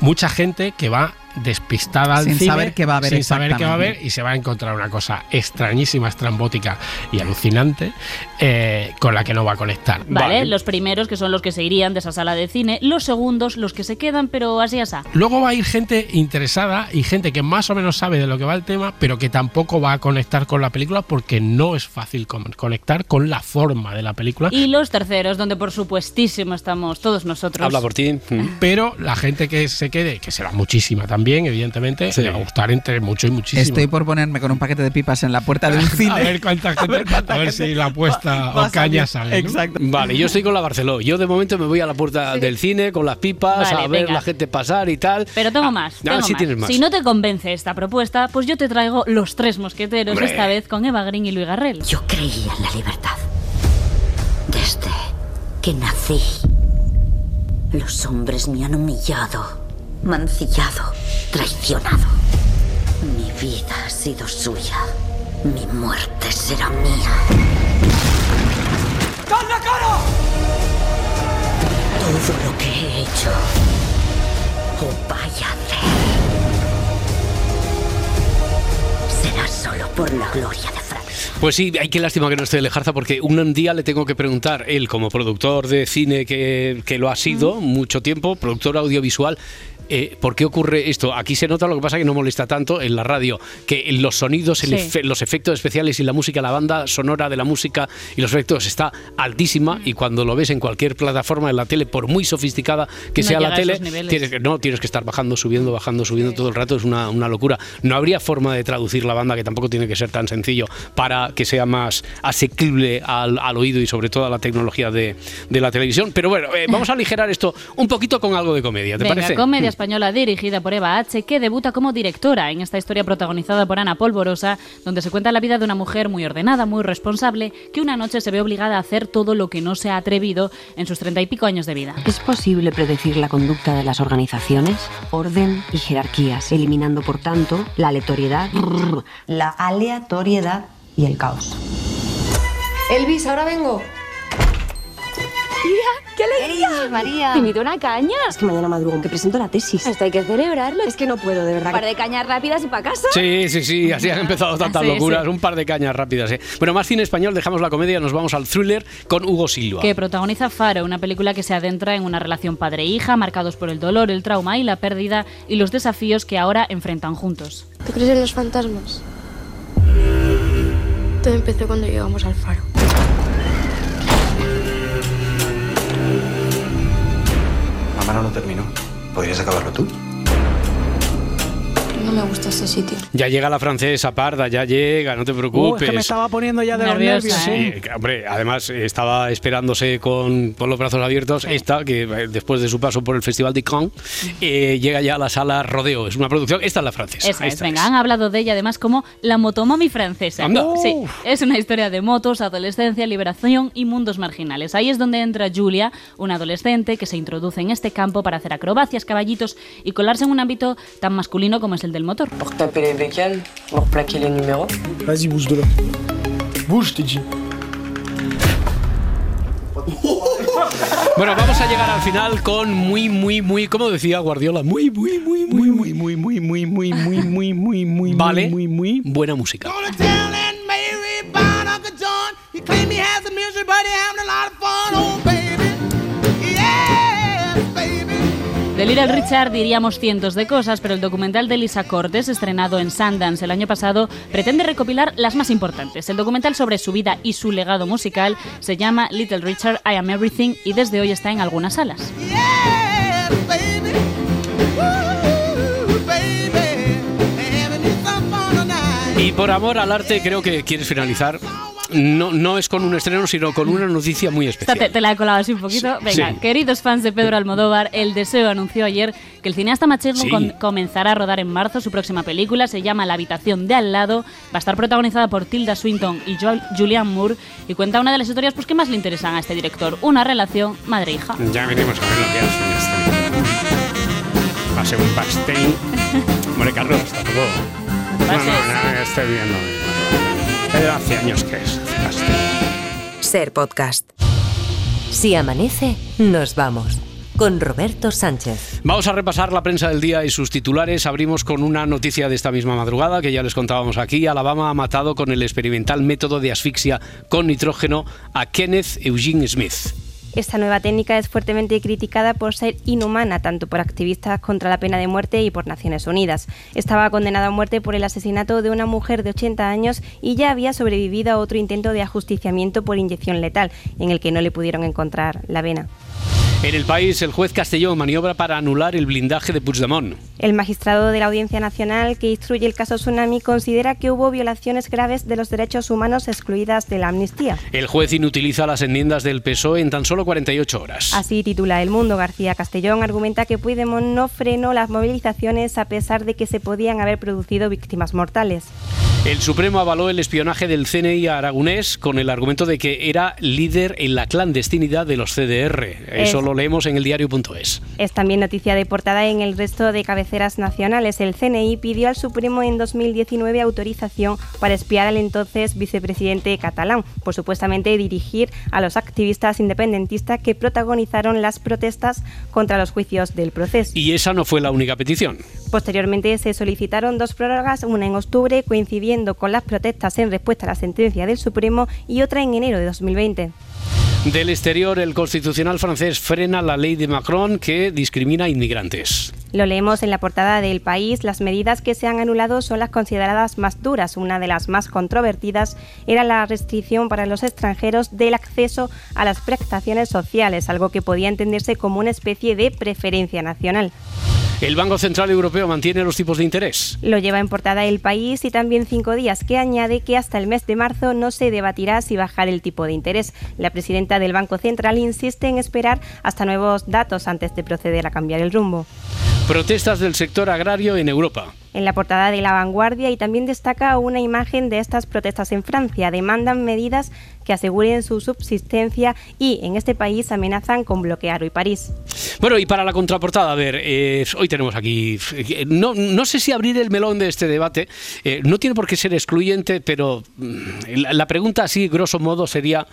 mucha gente que va despistada al Sin cine, saber qué va a haber sin saber qué va a haber y se va a encontrar una cosa extrañísima, estrambótica y alucinante eh, con la que no va a conectar. Vale, los primeros que son los que se irían de esa sala de cine, los segundos los que se quedan, pero así así. Luego va a ir gente interesada y gente que más o menos sabe de lo que va el tema, pero que tampoco va a conectar con la película porque no es fácil con- conectar con la forma de la película. Y los terceros, donde por supuestísimo estamos todos nosotros. por ti. Pero la gente que se quede, que será muchísima también, evidentemente, le va a gustar entre mucho y muchísimo. Estoy por ponerme con un paquete de pipas en la puerta de un cine. A ver cuánta gente, a ver, si la apuesta o caña sale. ¿no? Vale, yo estoy con la Barceló. Yo de momento me voy a la puerta del cine con las pipas Vale, a ver venga. la gente pasar y tal. Pero tengo más. Ah, tengo sí más. tienes más. Si no te convence esta propuesta, pues yo te traigo Los Tres Mosqueteros, Hombre. esta vez con Eva Green y Luis Garrel. Yo creía en la libertad. Desde que nací. Los hombres me han humillado, mancillado, traicionado. Mi vida ha sido suya. Mi muerte será mía. ¡Carla, cara! Todo lo que he hecho o vaya a hacer será solo por la gloria de Francia. Pues sí, hay que lástima que no esté de Lejarza porque un día le tengo que preguntar, él como productor de cine que, que lo ha sido mucho tiempo, productor audiovisual, eh, ¿por qué ocurre esto? Aquí se nota lo que pasa que no molesta tanto en la radio, que los sonidos, el Sí. efe- los efectos especiales y la música, la banda sonora de la música y los efectos está altísima y cuando lo ves en cualquier plataforma en la tele, por muy sofisticada que No sea la tele, tienes que, no, tienes que estar bajando, subiendo, bajando, subiendo todo el rato, es una, una locura. No habría forma de traducir la banda, que tampoco tiene que ser tan sencillo, para que sea más asequible al, al oído y sobre todo a la tecnología de, de la televisión. Pero bueno, eh, vamos a aligerar esto un poquito con algo de comedia, ¿te Venga, parece? comedia española dirigida por Eva H., que debuta como directora en esta historia protagonizada por Ana Polvorosa, donde se cuenta la vida de una mujer muy ordenada, muy responsable, que una noche se ve obligada a hacer todo lo que no se ha atrevido en sus treinta y pico años de vida. ¿Es posible predecir la conducta de las organizaciones? Orden y jerarquías, eliminando por tanto la aleatoriedad, la aleatoriedad y el caos. Elvis, ahora vengo. Tía, qué alegría. María. ¿Te invito a una caña? Es que mañana madrugo, que presento la tesis. Esto hay que celebrarlo. Es que no puedo, de verdad. Un par de cañas rápidas y para casa. Sí, sí, sí, así han empezado tantas Sí, locuras, sí. un par de cañas rápidas. ¿eh? Bueno, más cine español, dejamos la comedia, nos vamos al thriller con Hugo Silva. que protagoniza Faro, una película que se adentra en una relación padre-hija, marcados por el dolor, el trauma y la pérdida, y los desafíos que ahora enfrentan juntos. ¿Tú crees en los fantasmas? Todo empezó cuando llegamos al faro. Mamá no terminó. ¿Podrías acabarlo tú? No me gusta ese sitio. Ya llega la francesa parda, ya llega, no te Uh, preocupes. es que me estaba poniendo ya de Nerviosa, los nervios. ¿eh? sí. Sí, hombre, además estaba esperándose con, con los brazos abiertos. Esta, que eh, después de su paso por el Festival de Cannes, eh, llega ya a la sala Rodeo. Es una producción, esta es la francesa. Esa es, esta venga, han hablado de ella además como la motomami francesa. Anda. Sí, es una historia de motos, adolescencia, liberación y mundos marginales. Ahí es donde entra Julia, una adolescente que se introduce en este campo para hacer acrobacias, caballitos y colarse en un ámbito tan masculino como es el del motor. Pour taper les bécanes, pour plaquer les numéros. Vas-y, bouge de là. Bouge, t'ai dit. Bueno, vamos a llegar al final con muy, muy, muy, como decía Guardiola, muy, muy, muy, muy, muy, muy, muy, muy, muy, muy, muy, muy, muy, vale, muy, muy buena música. De Little Richard diríamos cientos de cosas, pero el documental de Lisa Cortes, estrenado en Sundance el año pasado, pretende recopilar las más importantes. El documental sobre su vida y su legado musical se llama Little Richard, I Am Everything y desde hoy está en algunas salas. Y por amor al arte, creo que quieres finalizar. No, no es con un estreno, sino con una noticia muy especial. te, te la he colado así un poquito. Venga, Sí. queridos fans de Pedro Almodóvar, El Deseo anunció ayer que el cineasta manchego Sí. con- comenzará a rodar en marzo su próxima película. Se llama La habitación de al lado. Va a estar protagonizada por Tilda Swinton y Jo- Julianne Moore y cuenta una de las historias pues, que más le interesan a este director. Una relación madre-hija. Ya veremos a ver lo que hace. Va a ser un pastel. Hombre, Carlos, tampoco. No, no, no, estoy viendo. Pero hace años que es. Ser podcast. Si amanece, nos vamos. Con Roberto Sánchez. Vamos a repasar la prensa del día y sus titulares. Abrimos con una noticia de esta misma madrugada que ya les contábamos aquí. Alabama ha matado con el experimental método de asfixia con nitrógeno a Kenneth Eugene Smith. Esta nueva técnica es fuertemente criticada por ser inhumana, tanto por activistas contra la pena de muerte y por Naciones Unidas. Estaba condenado a muerte por el asesinato de una mujer de 80 años y ya había sobrevivido a otro intento de ajusticiamiento por inyección letal, en el que no le pudieron encontrar la vena. En el país, el juez Castellón maniobra para anular el blindaje de Puigdemont. El magistrado de la Audiencia Nacional que instruye el caso Tsunami considera que hubo violaciones graves de los derechos humanos excluidas de la amnistía. El juez inutiliza las enmiendas del PSOE en tan solo 48 horas. Así titula El Mundo. García Castellón argumenta que Puigdemont no frenó las movilizaciones a pesar de que se podían haber producido víctimas mortales. El Supremo avaló el espionaje del CNI a Aragonés con el argumento de que era líder en la clandestinidad de los CDR. Eso Es- lo leemos en el diario.es. Es también noticia de portada en el resto de cabeceras nacionales. El CNI pidió al Supremo en 2019 autorización para espiar al entonces vicepresidente catalán por supuestamente dirigir a los activistas independentistas que protagonizaron las protestas contra los juicios del proceso. Y esa no fue la única petición. Posteriormente se solicitaron dos prórrogas, una en octubre coincidiendo con las protestas en respuesta a la sentencia del Supremo y otra en enero de 2020. Del exterior, el constitucional francés frena la ley de Macron que discrimina a inmigrantes. Lo leemos en la portada del país. Las medidas que se han anulado son las consideradas más duras. Una de las más controvertidas era la restricción para los extranjeros del acceso a las prestaciones sociales, algo que podía entenderse como una especie de preferencia nacional. El Banco Central Europeo mantiene los tipos de interés. Lo lleva en portada el país y también cinco días, que añade que hasta el mes de marzo no se debatirá si bajar el tipo de interés. La presidenta del Banco Central insiste en esperar hasta nuevos datos antes de proceder a cambiar el rumbo. Protestas del sector agrario en Europa. En la portada de La Vanguardia y también destaca una imagen de estas protestas en Francia. Demandan medidas que aseguren su subsistencia y en este país amenazan con bloquear hoy París. Bueno, y para la contraportada, a ver, eh, hoy tenemos aquí, eh, no, no sé si abrir el melón de este debate, eh, no tiene por qué ser excluyente, pero mm, la, la pregunta así, grosso modo, sería,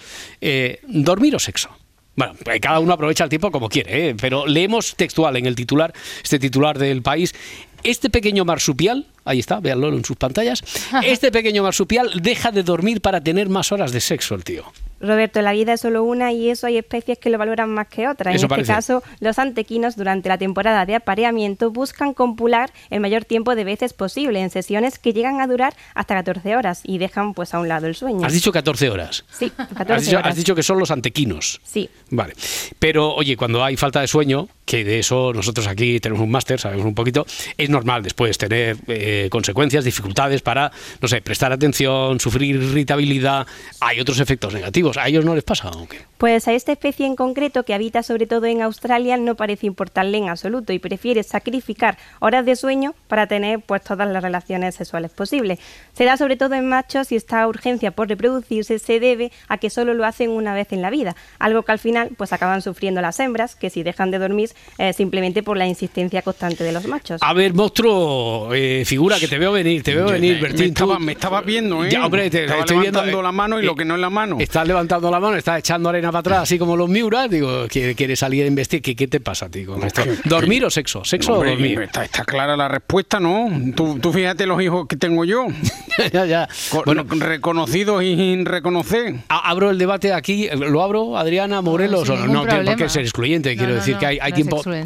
¿dormir o sexo? Bueno, eh, cada uno aprovecha el tiempo como quiere, ¿eh? pero leemos textual en el titular, este titular del país, este pequeño marsupial, ahí está, véanlo en sus pantallas, este pequeño marsupial deja de dormir para tener más horas de sexo el tío. Roberto, la vida es solo una y eso hay especies que lo valoran más que otras. En este caso, los antequinos durante la temporada de apareamiento buscan compular el mayor tiempo de veces posible en sesiones que llegan a durar hasta 14 horas y dejan pues a un lado el sueño. Has dicho 14 horas. Sí, 14 Has dicho, horas. has dicho que son los antequinos. Sí. Vale. Pero, oye, cuando hay falta de sueño, que de eso nosotros aquí tenemos un máster, sabemos un poquito, es normal después tener eh, consecuencias, dificultades para, no sé, prestar atención, sufrir irritabilidad. Hay otros efectos negativos. ¿A ellos no les pasa? ¿o qué? Pues a esta especie en concreto, que habita sobre todo en Australia, no parece importarle en absoluto y prefiere sacrificar horas de sueño para tener pues todas las relaciones sexuales posibles. Se da sobre todo en machos y esta urgencia por reproducirse se debe a que solo lo hacen una vez en la vida, algo que al final pues acaban sufriendo las hembras, que si dejan de dormir eh, simplemente por la insistencia constante de los machos. A ver, monstruo, eh, figura que te veo venir, te veo venir, me- Bertín. me tú- estaba- me estabas viendo, ¿eh? Ya, hombre, te, Estaba estoy viendo. levantando la mano y lo que no es la mano. Estás levantando la mano, estás echando arena para atrás, así como los Miura. Digo, ¿quieres salir a investir? ¿Qué, qué te pasa con esto? ¿Dormir o sexo? ¿Sexo Hombre, o dormir? Está, está clara la respuesta, ¿no? Tú, tú fíjate los hijos que tengo yo. ya, ya. Bueno, reconocido y sin reconocer. Abro el debate aquí, ¿lo abro, Adriana Morelos? no, no, tiene por qué ser excluyente, quiero no, decir no, que hay, hay tiempo. Eh,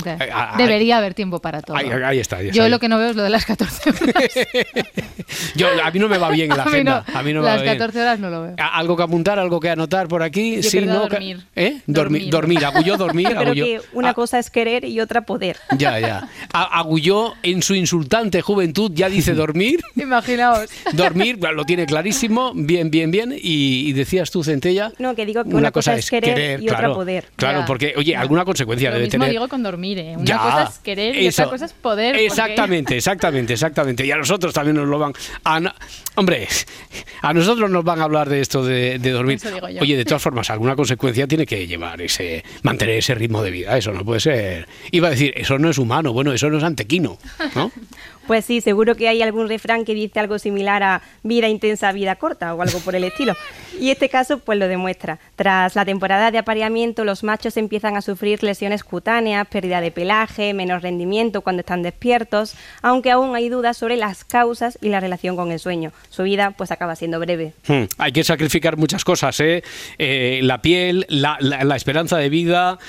Debería haber tiempo para todo. Ahí, ahí está. Yo lo que no veo es lo de las 14 horas. Yo- a mí no me va bien en la A mí agenda. no, a mí no me las va bien. 14 horas no lo veo. ¿A- ¿Algo que apuntar, algo que anotar por aquí? Yo sí, querría no. dormir. ¿Eh? Dormir. Dormir. Agulló dormir. Yo creo agulló- que una cosa es querer y otra poder. Ya, ya. Agulló en su insultante juventud ya dice dormir. Imaginaos. Dormir, lo tiene clarísimo. Bien, bien, bien. Y, y decías tú, Centella. No, que digo que una, cosa, es querer, y otra poder. Claro, Ya. porque, oye, alguna consecuencia Lo debe mismo tener. digo con dormir, ¿eh? Una Ya, cosa es querer y eso. otra cosa es poder. porque- Exactamente, exactamente, exactamente. Y a nosotros también nos lo van a... no- Hombre, a nosotros nos van a hablar de esto de, de dormir. Oye, de todas formas, alguna consecuencia tiene que llevar ese... mantener ese ritmo de vida. Eso no puede ser... Iba a decir, eso no es humano. Bueno, eso no es antequino, ¿no? Pues sí, seguro que hay algún refrán que dice algo similar a vida intensa, vida corta o algo por el estilo. Y este caso pues lo demuestra. Tras la temporada de apareamiento, los machos empiezan a sufrir lesiones cutáneas, pérdida de pelaje, menos rendimiento cuando están despiertos, aunque aún hay dudas sobre las causas y la relación con el sueño. Su vida pues acaba siendo breve. Hmm, Hay que sacrificar muchas cosas, ¿eh? Eh, la piel, la, esperanza de vida,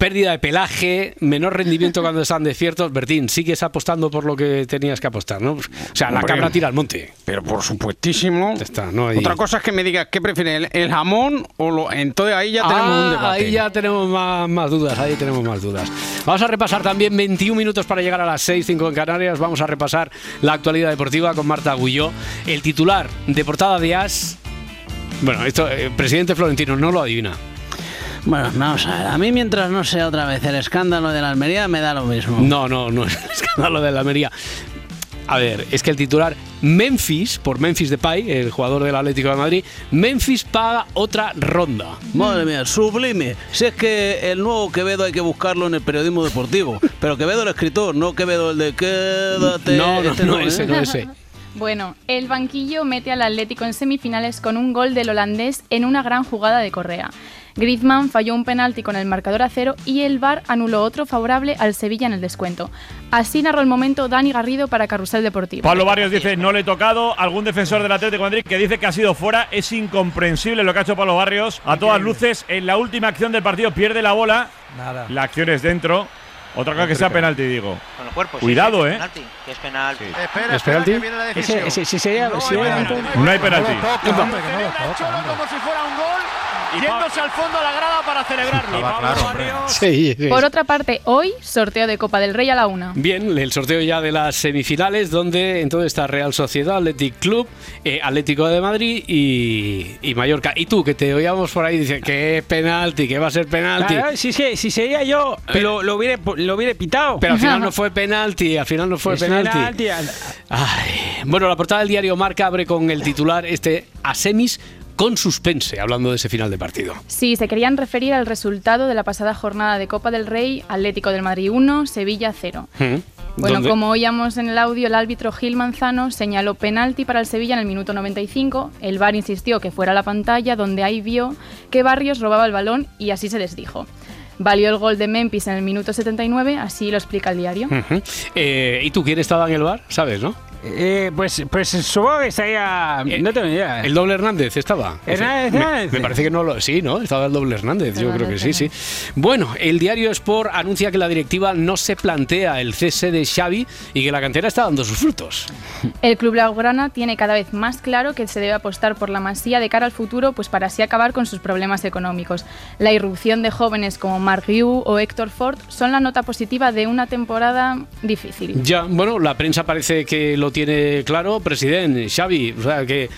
pérdida de pelaje, menor rendimiento cuando están despiertos. Bertín, sigues apostando por lo que tenías que apostar, ¿no? O sea, la cabra tira al monte. Pero por supuestísimo. Está, no hay- Otra cosa es que me digas qué prefieres, el, el jamón o lo. Entonces ahí ya tenemos Ah, un debate. Ahí ya tenemos más, más dudas, ahí tenemos más dudas. Vamos a repasar también 21 minutos para llegar a las 6, 5 en Canarias. Vamos a repasar la actualidad deportiva con Marta Agulló. El titular de portada de As. Bueno, esto, eh, presidente Florentino no lo adivina. Bueno, vamos a ver. A mí mientras no sea otra vez el escándalo de la Almería me da lo mismo. No, no, no es el escándalo de la Almería. A ver, es que el titular Memphis, por Memphis Depay, el jugador del Atlético de Madrid, Memphis paga otra ronda. Madre mía, sublime. Si es que el nuevo Quevedo hay que buscarlo en el periodismo deportivo. Pero Quevedo el escritor, no Quevedo el de quédate. No, no, este no, ¿eh? ese, no ese. Bueno, el banquillo mete al Atlético en semifinales con un gol del holandés en una gran jugada de Correa. Griezmann falló un penalti con el marcador a cero y el VAR anuló otro favorable al Sevilla en el descuento. Así narró el momento Dani Garrido para Carrusel Deportivo. Pablo Barrios dice no le he tocado. Algún defensor del Atlético de Madrid que dice que ha sido fuera. Es incomprensible lo que ha hecho Pablo Barrios. A todas luces, en la última acción del partido pierde la bola. Nada. La acción es dentro. Otra cosa que sea penalti, digo. Con el cuerpo, sí, Cuidado, sí, ¿eh? penalti, que es penalti. Espera, ¿Es penalti? que viene la Ese- decisión. ese- si sería, si No hay penalti. como si fuera un gol, yéndose al fondo a la grada para celebrarlo. Sí, sí. Por otra parte, hoy sorteo de Copa del Rey a la una. Bien, el sorteo ya de las semifinales, donde entonces está Real Sociedad, Athletic Club, eh, Atlético de Madrid y, y Mallorca. Y tú, que te oíamos por ahí, dice que es penalti, que va a ser penalti. Claro, si, si, si sería yo, lo, lo, hubiera, lo hubiera pitado. Pero al final no fue penalti, al final no fue Es penalti. Ay, Bueno, la portada del diario Marca abre con el titular este a semis con suspense, hablando de ese final de partido. Sí, se querían referir al resultado de la pasada jornada de Copa del Rey, Atlético del Madrid 1, Sevilla 0. ¿Mm? Bueno, ¿Dónde? como oíamos en el audio, el árbitro Gil Manzano señaló penalti para el Sevilla en el minuto 95. El VAR insistió que fuera la pantalla, donde ahí vio que Barrios robaba el balón y así se les dijo. Valió el gol de Memphis en el minuto 79, así lo explica el diario. Ujú. Eh, ¿Y tú quién estaba en el bar? ¿Sabes, no? Eh, pues, pues supongo que estaría. no tengo idea. El doble Hernández estaba. Hernández, Me- Hernández. Me, parece que no lo. Sí, ¿no? Estaba el doble Hernández. Yo creo que sí, sí. Bueno, el diario Sport anuncia que la directiva no se plantea el cese de Xavi y que la cantera está dando sus frutos. El club blaugrana tiene cada vez más claro que se debe apostar por la masía de cara al futuro, pues para así acabar con sus problemas económicos. La irrupción de jóvenes como Mark Riu o Héctor Ford son la nota positiva de una temporada difícil. Ya, bueno, la prensa parece que lo tiene claro, presidente Xavi, o sea que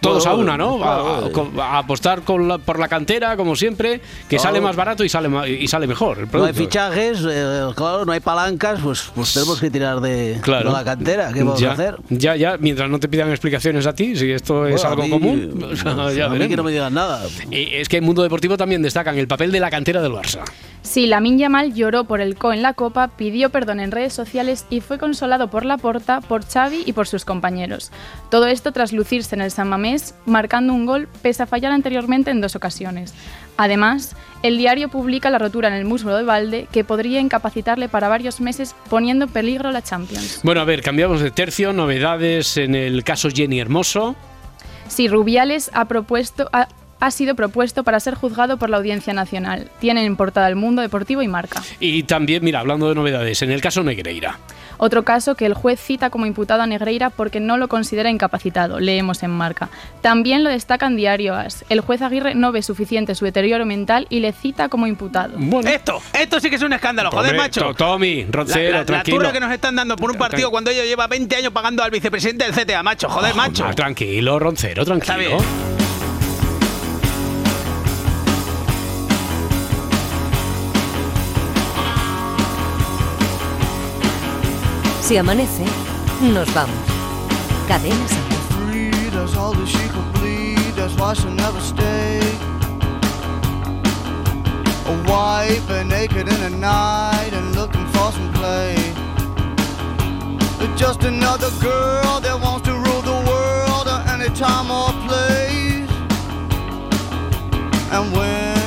todos a una, ¿no? A, a- con- a apostar con la- por la cantera, como siempre, que Claro. sale más barato y sale, y sale mejor. el No hay fichajes, eh, claro, no hay palancas, pues, pues tenemos que tirar de, Claro. de la cantera. ¿Qué vamos ya, a hacer? Ya, ya, mientras no te pidan explicaciones a ti, si esto es Bueno, a algo mí- común, pues, ya a mí que no me digan nada. Y es que en Mundo Deportivo también destacan el papel de la cantera del Barça. Sí, Lamin Yamal lloró por el CO en la Copa, pidió perdón en redes sociales y fue consolado por Laporta, por Xavi y por sus compañeros. Todo esto tras lucirse en el San Mamés, marcando un gol pese a fallar anteriormente en dos ocasiones. Además, el diario publica la rotura en el muslo de Valde que podría incapacitarle para varios meses poniendo en peligro la Champions. Bueno, a ver, cambiamos de tercio, novedades en el caso Jenny Hermoso. Sí, Rubiales ha propuesto... ha- ha sido propuesto para ser juzgado por la Audiencia Nacional. Tienen en portada el mundo deportivo y marca. Y también, mira, hablando de novedades, en el caso Negreira. Otro caso que el juez cita como imputado a Negreira porque no lo considera incapacitado, leemos en marca. También lo destaca en Diario As. El juez Aguirre no ve suficiente su deterioro mental y le cita como imputado. Esto, esto sí que es un escándalo, joder, macho. to- Tommy, Roncero, la, la- la tranquilo. que nos están dando por un partido cuando ellos lleva 20 años pagando al vicepresidente del CTA, macho, joder, macho. Tranquilo, Roncero, tranquilo. bien. Si amanece, nos vamos. Cadena. A wife and naked in the night and looking for some play. Just another girl that wants to rule the world at any time or place. And when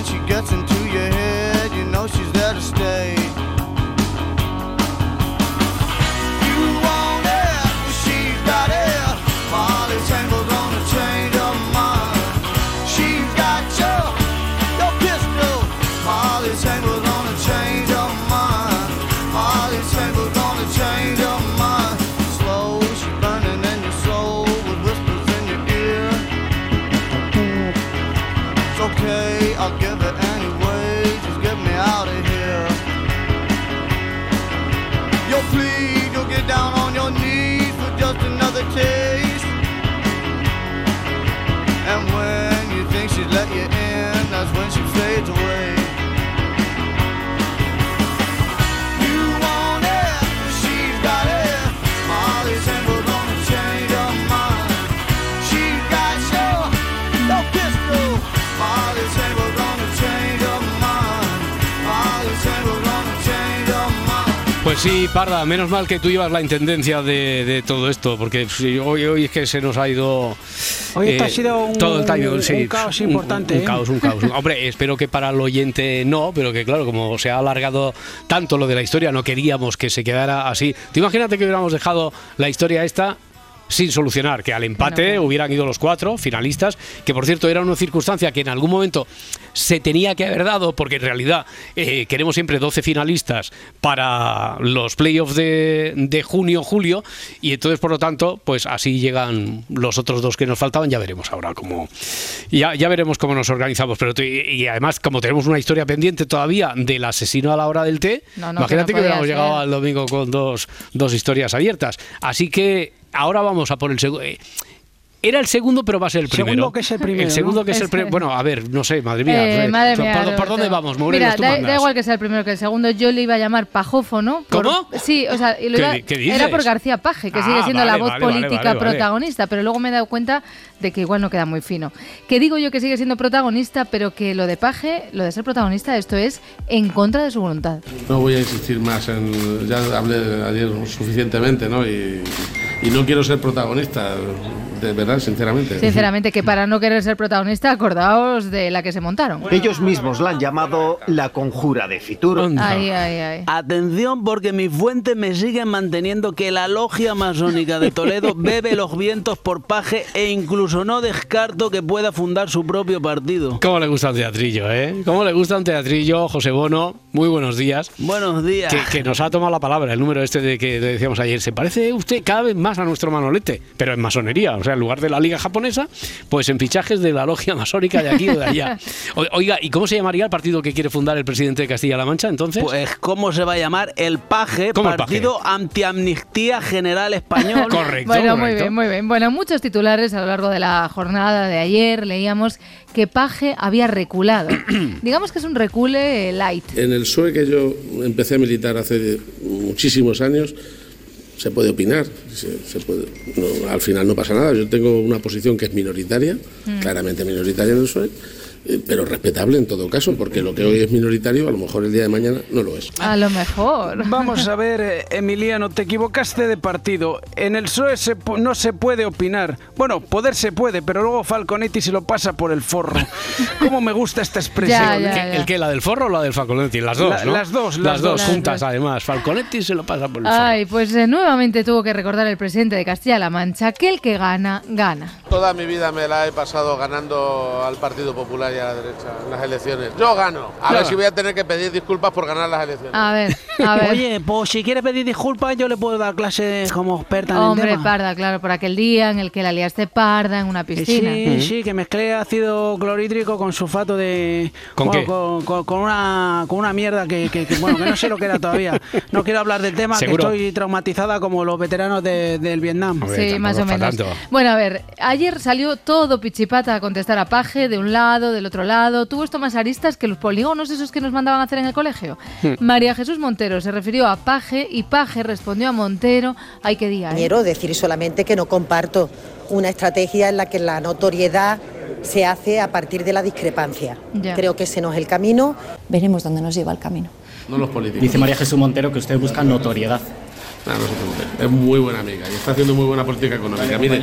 Pues sí, Parda, menos mal que tú llevas la intendencia de, de todo esto, porque hoy, hoy es que se nos ha ido... Hoy esto eh, ha sido un- todo el timing, un sí, caos un- importante, Un, ¿eh? caos, un caos. Hombre, espero que para el oyente no, pero que claro, como se ha alargado tanto lo de la historia, no queríamos que se quedara así. Tú imagínate que hubiéramos dejado la historia esta sin solucionar, que al empate hubieran ido los cuatro finalistas, que por cierto era una circunstancia que en algún momento se tenía que haber dado, porque en realidad eh, queremos siempre 12 finalistas para los playoffs de, de junio-julio, y entonces por lo tanto, pues así llegan los otros dos que nos faltaban, ya veremos ahora cómo, ya, ya veremos cómo nos organizamos, pero y, y además como tenemos una historia pendiente todavía del asesino a la hora del té, No, no, imagínate que no hubiéramos ser. llegado al domingo con dos, dos historias abiertas. Así que ahora vamos a por el segundo. Era el segundo, pero va a ser el Segundo primero. que es el primero, El segundo ¿no? que es el primero. Bueno, a ver, no sé, madre mía. Eh, madre ¿Por, mía, por- por Roberto. dónde vamos? Mira, tú da, igual que sea el primero que el segundo, yo le iba a llamar pajófono. por- ¿Cómo? Sí, o sea, y lo ¿Qué iba- di- qué dices? era por García Paje, que Ah, sigue siendo la voz vale, política vale, vale. protagonista, pero luego me he dado cuenta de que igual no queda muy fino. Que digo yo que sigue siendo protagonista, pero que lo de Paje, lo de ser protagonista, esto es en contra de su voluntad. No voy a insistir más en. Ya hablé ayer suficientemente, ¿no? Y, y no quiero ser protagonista, de verdad, sinceramente. Sinceramente, que para no querer ser protagonista, acordaos de la que se montaron. Ellos mismos la han llamado la conjura de Fitur. Ay, ay, ay. Atención porque mis fuentes me siguen manteniendo que la logia masónica de Toledo bebe los vientos por paje e incluso no descarto que pueda fundar su propio partido. ¿Cómo le gusta un teatrillo, eh? ¿Cómo le gusta un teatrillo, José Bono? Muy buenos días. Buenos días. Que, que nos ha tomado la palabra, el número este de que decíamos ayer. Se parece usted cada vez más a nuestro Manolete, pero en masonería. O sea, en lugar de la liga japonesa, pues en fichajes de la logia masónica de aquí o de allá. O- Oiga, ¿y cómo se llamaría el partido que quiere fundar el presidente de Castilla-La Mancha entonces? Pues, ¿cómo se va a llamar? El PAGE, ¿Cómo el Partido Antiamnistía General Español. Correcto. Bueno, muy bien, muy bien. Bueno, muchos titulares a lo largo de la jornada de ayer leíamos que Paje había reculado. Digamos que es un recule light. En el PSOE que yo empecé a militar hace muchísimos años, se puede opinar, se, se puede, no, al final no pasa nada. Yo tengo una posición que es minoritaria, Mm. claramente minoritaria en el PSOE, pero respetable en todo caso, porque lo que hoy es minoritario, a lo mejor el día de mañana no lo es. A lo mejor. Vamos a ver, eh, Emiliano, te equivocaste de partido. En el PSOE se no se puede opinar. Bueno, poder se puede, pero luego Falconetti se lo pasa por el forro. ¿Cómo me gusta esta expresión? ¿El, eh? que, el que, la del forro o la del Falconetti? Las dos, La- ¿no? las dos, Las, las dos, dos. juntas, dos. además. Falconetti se lo pasa por el forro. Ay, pues eh, nuevamente tuvo que recordar el presidente de Castilla-La Mancha que el que gana, gana. Toda mi vida me la he pasado ganando al Partido Popular y a la derecha en las elecciones. Yo gano. A ver si voy a tener que pedir disculpas por ganar las elecciones. A ver, a ver. Oye, pues si quieres pedir disculpas, yo le puedo dar clases como experta en el Hombre, tema. parda, claro, por aquel día en el que la liaste parda en una piscina. Sí, sí, que mezclé ácido clorhídrico con sulfato de... ¿Con bueno, qué? Con, con- con una, con una mierda que, que- que, bueno, que no sé lo que era todavía. No quiero hablar del tema, ¿Seguro? que estoy traumatizada como los veteranos de- del Vietnam. Sí, más o menos. Bueno, a ver, ayer salió todo Pichipata a contestar a Paje, de un lado, del otro lado. Tuvo esto más aristas que los polígonos esos que nos mandaban a hacer en el colegio. Hmm. María Jesús Montero se refirió a Paje y Paje respondió a Montero. Ay, qué día, ¿eh? Quiero decir solamente que no comparto una estrategia en la que la notoriedad se hace a partir de la discrepancia. Ya. Creo que ese no es el camino. Veremos dónde nos lleva el camino. No los políticos. Dice María Jesús Montero que usted busca notoriedad. No, no preocupe. Es muy buena amiga y está haciendo muy buena política económica. Mire,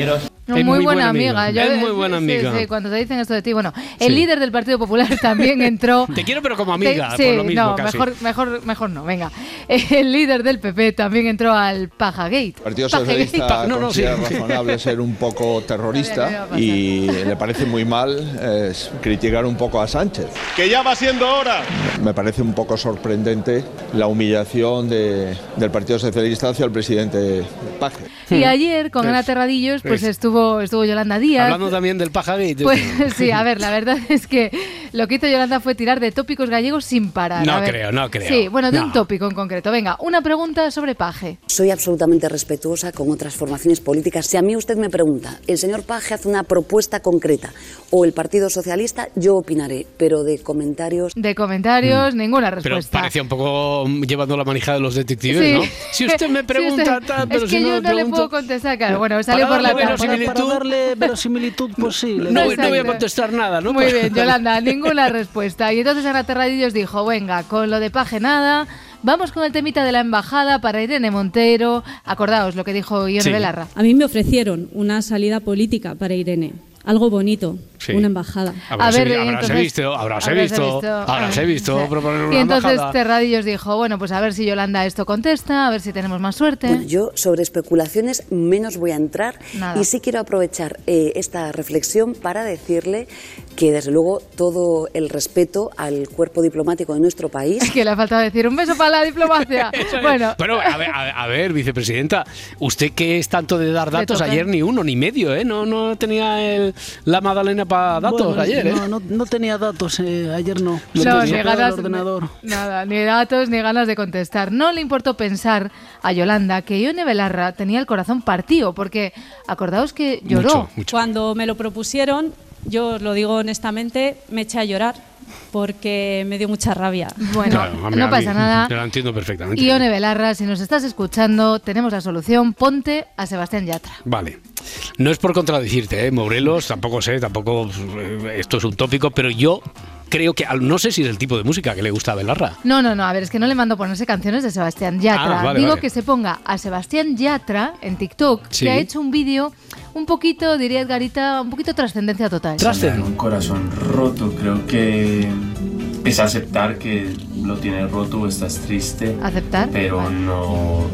No, muy, buena amiga. Yo- Es muy buena amiga. Sí, cuando te dicen esto de ti. Bueno, el Sí. líder del Partido Popular también entró. Te quiero, pero como amiga, Sí, por lo mismo no, casi. mejor, mejor, mejor no, venga. El líder del PP también entró al Pajagate. El Partido Pajagate. Socialista No, no, considera sí. razonable ser un poco terrorista y le parece muy mal eh, criticar un poco a Sánchez. Que ya va siendo hora. Me parece un poco sorprendente la humillación de- del Partido Socialista hacia el presidente Paje. Y ayer, con Ana Terradillos, pues Es. estuvo, estuvo Yolanda Díaz. Hablando también del Pajagate. Pues sí, a ver, la verdad es que lo que hizo Yolanda fue tirar de tópicos gallegos sin parar. No A ver. creo, no creo. Sí, bueno, de un tópico en concreto. Venga, una pregunta sobre Paje. Soy absolutamente respetuosa con otras formaciones políticas. Si a mí usted me pregunta, el señor Paje hace una propuesta concreta o el Partido Socialista, yo opinaré, pero de comentarios... De comentarios, ninguna Mm. Pero respuesta. parecía un poco llevando la manija de los detectives, Sí. ¿no? Si usted me Sí, pregunta, usted- tal, pero es si no yo me no le pregunto- puedo contestar. Claro, bueno, salió Para por la. Para darle verosimilitud posible. No, voy- no voy a contestar nada, ¿no? Muy bien, Yolanda, ninguna respuesta. Y entonces Ana Terradillos dijo, venga, con lo de Paje nada, vamos con el temita de la embajada para Irene Montero. Acordaos lo que dijo Ione Sí. Belarra. A mí me ofrecieron una salida política para Irene. Algo bonito, Sí. una embajada. Habráse, A ver, entonces- visto, habráse habráse visto, habráse visto Sí. proponer una Y entonces embajada. Terradillos dijo, bueno, pues a ver si Yolanda esto contesta, a ver si tenemos más suerte. Bueno, yo sobre especulaciones menos voy a entrar Nada. y sí quiero aprovechar eh, esta reflexión para decirle que desde luego todo el respeto al cuerpo diplomático de nuestro país que le ha faltado decir un beso para la diplomacia. bueno, Pero a ver, a ver, a ver, vicepresidenta, usted que es tanto de dar datos, ayer ni uno ni medio, ¿eh? No, no tenía el, la magdalena para datos Bueno, ayer, ¿eh? no, no, no tenía datos, eh, ayer no. Me No, lo ni ganas, ordenador. nada, ni datos ni ganas de contestar. No le importó pensar a Yolanda que Ione Belarra tenía el corazón partido, porque acordaos que lloró. Cuando me lo propusieron, yo os lo digo honestamente, me eché a llorar porque me dio mucha rabia. Bueno, Claro, a mí- no a mí- pasa nada. Yo lo entiendo perfectamente. Ione Belarra, si nos estás escuchando, tenemos la solución. Ponte a Sebastián Yatra. Vale. No es por contradecirte, ¿eh? Morelos, tampoco sé, tampoco eh, esto es un tópico, pero yo creo que no sé si es el tipo de música que le gusta a Belarra. No, no, no, a ver, es que no le mando ponerse canciones de Sebastián Yatra. Ah, vale, Digo vale. que se ponga a Sebastián Yatra en TikTok, Sí. que ha hecho un vídeo un poquito, diría Edgarita, un poquito trascendencia total. Tener un corazón roto, creo que es aceptar que lo tienes roto o estás triste. ¿Aceptar? Pero no,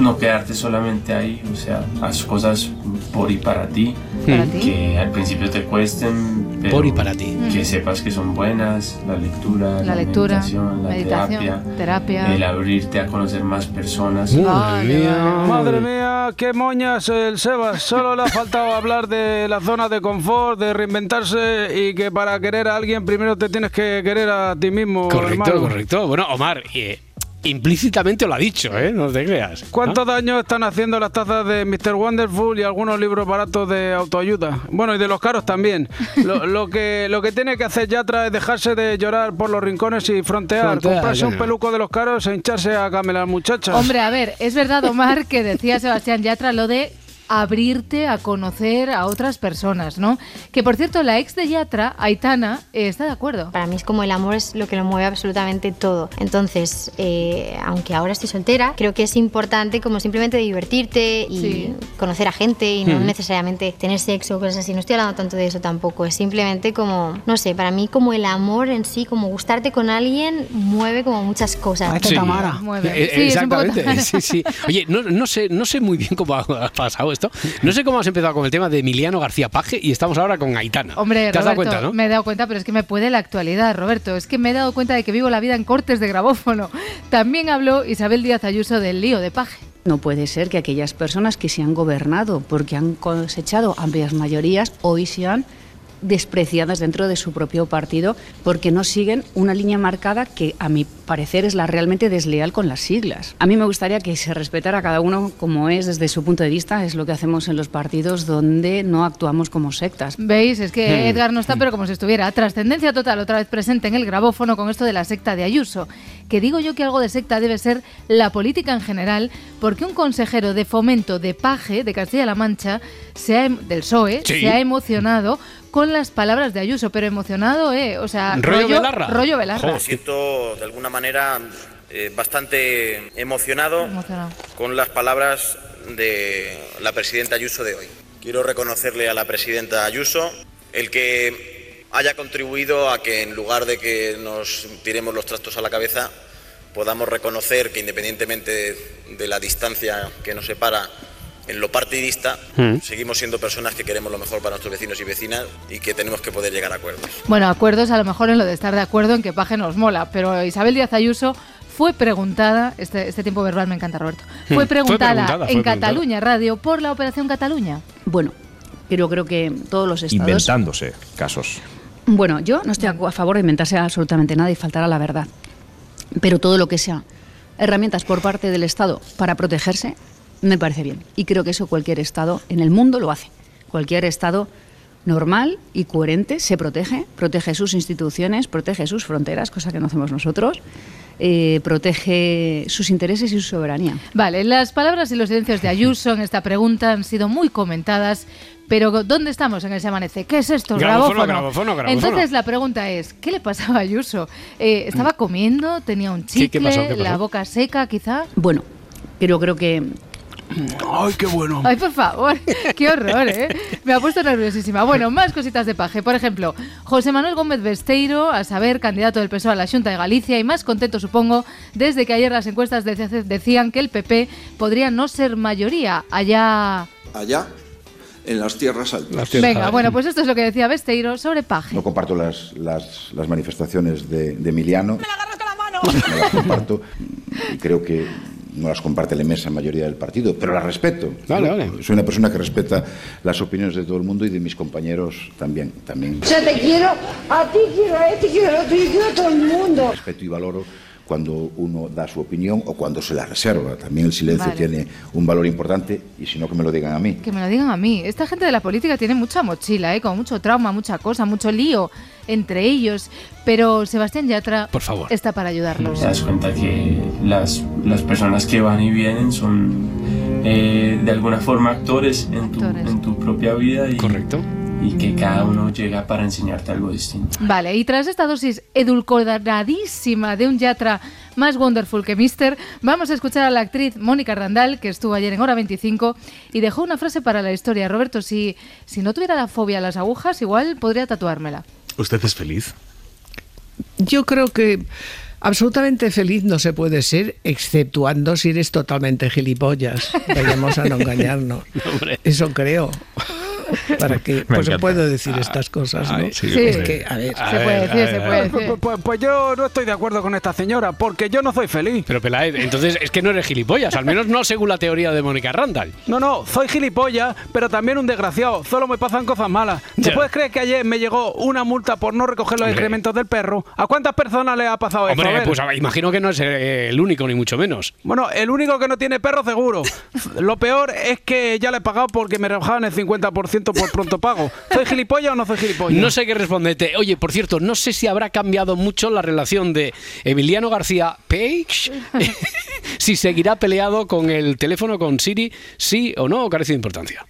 no quedarte solamente ahí, o sea, haz cosas por y para ti. ¿Para ti? Que al principio te cuesten, pero Por y para ti. que Mm. sepas que son buenas, la lectura, la, La lectura, meditación, la meditación, terapia, terapia. el abrirte a conocer más personas. Madre mía, qué moñas el Sebas. Solo le ha faltado hablar de la zona de confort, de reinventarse y que para querer a alguien primero te tienes que querer a ti mismo. Correcto, hermano. correcto. Bueno, Omar, eh, implícitamente lo ha dicho, ¿eh? No te creas. ¿Cuántos daños están haciendo las tazas de Mr. Wonderful y algunos libros baratos de autoayuda? Bueno, y de los caros también. Lo, lo que, lo que tiene que hacer Yatra es dejarse de llorar por los rincones y frontear, Frontear, comprarse un peluco de los caros e hincharse a camelar muchachas. Hombre, a ver, es verdad, Omar, que decía Sebastián Yatra lo de abrirte a conocer a otras personas, ¿no? Que por cierto, la ex de Yatra, Aitana, eh, está de acuerdo. Para mí es como el amor es lo que lo mueve absolutamente todo. Entonces, eh, aunque ahora estoy soltera, creo que es importante como simplemente divertirte y Sí. conocer a gente y no Hmm. necesariamente tener sexo o cosas así. No estoy hablando tanto de eso tampoco. Es simplemente como, no sé, para mí como el amor en sí, como gustarte con alguien, mueve como muchas cosas. Sí. Eh, exactamente, sí, sí. Oye, no, no sé, no sé muy bien cómo ha ha pasado esto. No sé cómo has empezado con el tema de Emiliano García Paje y estamos ahora con Aitana. Hombre, ¿Te has dado Roberto, cuenta, no? me he dado cuenta, pero es que me puede la actualidad, Roberto. Es que me he dado cuenta de que vivo la vida en cortes de grabófono. También habló Isabel Díaz Ayuso del lío de paje. No puede ser que aquellas personas que se han gobernado porque han cosechado amplias mayorías hoy sean despreciadas dentro de su propio partido porque no siguen una línea marcada que a mi parecer es la realmente desleal con las siglas. A mí me gustaría que se respetara a cada uno como es desde su punto de vista, es lo que hacemos en los partidos donde no actuamos como sectas. ¿Veis? Es que Hmm. Edgar no está, pero como si estuviera. Trascendencia total, otra vez presente en el grabófono con esto de la secta de Ayuso. Que digo yo que algo de secta debe ser la política en general, porque un consejero de fomento de Paje, de Castilla-La Mancha, se ha, em- del PSOE, Sí. se ha emocionado con las palabras de Ayuso, pero emocionado, ¿eh? O sea, ¿Rollo Belarra? Rollo Belarra. Me siento de alguna manera eh, bastante emocionado Emocionado. con las palabras de la presidenta Ayuso de hoy. Quiero reconocerle a la presidenta Ayuso el que haya contribuido a que en lugar de que nos tiremos los trastos a la cabeza, podamos reconocer que independientemente de la distancia que nos separa en lo partidista, Mm. seguimos siendo personas que queremos lo mejor para nuestros vecinos y vecinas y que tenemos que poder llegar a acuerdos. Bueno, acuerdos a lo mejor en lo de estar de acuerdo en que Paje nos mola, pero Isabel Díaz Ayuso fue preguntada, este, este tiempo verbal me encanta Roberto, Hmm, fue fue preguntada, fue en preguntada. Cataluña Radio por la Operación Cataluña. Bueno, pero creo que todos los estados... Inventándose casos. Bueno, yo no estoy a favor de inventarse absolutamente nada y faltar a la verdad. Pero todo lo que sea herramientas por parte del Estado para protegerse, me parece bien. Y creo que eso cualquier Estado en el mundo lo hace. Cualquier Estado normal y coherente se protege, protege sus instituciones, protege sus fronteras, cosa que no hacemos nosotros, eh, protege sus intereses y su soberanía. Vale, las palabras y los silencios de Ayuso en esta pregunta han sido muy comentadas, pero ¿dónde estamos en ese amanece? ¿Qué es esto? Grabófono, grabófono. grabófono, grabófono. Entonces la pregunta es, ¿qué le pasaba a Ayuso? Eh, ¿Estaba comiendo? ¿Tenía un ¿Qué- chicle? qué pasó? ¿Qué pasó? ¿La boca seca quizá? Bueno, pero creo que... Ay, qué bueno. Ay, por favor, qué horror, ¿eh? Me ha puesto nerviosísima. Bueno, más cositas de paje. Por ejemplo, José Manuel Gómez Besteiro, a saber, candidato del PSOE a la Junta de Galicia y más contento, supongo, desde que ayer las encuestas de- decían que el PP podría no ser mayoría allá. allá en las tierras altas. Venga, bueno, pues esto es lo que decía Besteiro sobre paje. No comparto las, las, las manifestaciones de, de Emiliano. No las comparto y creo que no las comparte la inmensa mayoría del partido, pero las respeto. Vale, vale. Soy una persona que respeta las opiniones de todo el mundo y de mis compañeros también. también Yo te quiero, a ti quiero a este, quiero a otro, quiero a todo el mundo. respeto y valoro cuando uno da su opinión o cuando se la reserva. También el silencio Vale. tiene un valor importante y si no que me lo digan a mí. Que me lo digan a mí. Esta gente de la política tiene mucha mochila, ¿eh? Con mucho trauma, mucha cosa, mucho lío entre ellos. Pero Sebastián Yatra Por favor. está para ayudarlos. Te das cuenta que las, las personas que van y vienen son eh, de alguna forma actores en tu, Actores. en tu propia vida y, Correcto. Y que cada uno llega para enseñarte algo distinto. Vale, y tras esta dosis edulcoradísima de un Yatra más wonderful que Mister, vamos a escuchar a la actriz Mónica Randall, que estuvo ayer en Hora 25, y dejó una frase para la historia. Roberto, si, si no tuviera la fobia a las agujas, igual podría tatuármela. ¿Usted es feliz? Yo creo que absolutamente feliz no se puede ser, exceptuando si eres totalmente gilipollas. Vayamos a no engañarnos. Eso creo. Para que pues se puedo decir estas cosas, ¿no? Sí, es que, a ver, Se puede decir, se puede decir. Pues, pues- pues yo no estoy de acuerdo con esta señora, porque yo no soy feliz. Pero Peláez, entonces es que no eres gilipollas, al menos no según la teoría de Mónica Randall. No, no, soy gilipollas, pero también un desgraciado. Solo me pasan cosas malas. ¿Te puedes creer que ayer me llegó una multa por no recoger los Hombre. excrementos del perro? ¿A cuántas personas le ha pasado eso? A Hombre, ver. pues a ver, imagino que no es eh, el único, ni mucho menos. Bueno, el único que no tiene perro seguro. Lo peor es que ya le he pagado porque me rebajaban el 50% 10% por pronto pago. ¿Soy gilipollas o no soy gilipollas? No sé qué responderte. Oye, por cierto, no sé si habrá cambiado mucho la relación de Emiliano García Page, si seguirá peleado con el teléfono con Siri, sí o no, o carece de importancia.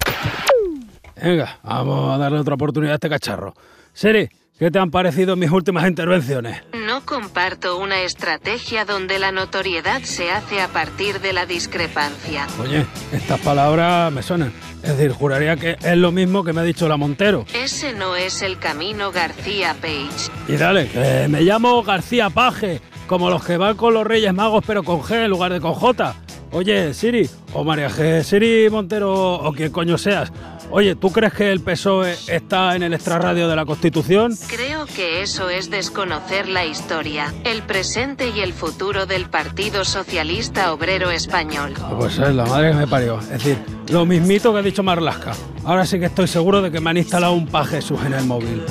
Venga, vamos a darle otra oportunidad a este cacharro. Siri, ¿qué te han parecido mis últimas intervenciones? No comparto una estrategia donde la notoriedad se hace a partir de la discrepancia. Oye, estas palabras me suenan. Es decir, juraría que es lo mismo que me ha dicho la Montero. Ese no es el camino García Page. Y dale, que me llamo García Paje, como los que van con los Reyes Magos pero con G en lugar de con J. Oye, Siri, o María G, Siri Montero, o quien coño seas. Oye, ¿tú crees que el PSOE está en el extrarradio de la Constitución? Creo que eso es desconocer la historia, el presente y el futuro del Partido Socialista Obrero Español. Pues es la madre que me parió. Es decir, lo mismito que ha dicho Marlasca. Ahora sí que estoy seguro de que me han instalado un paje en el móvil.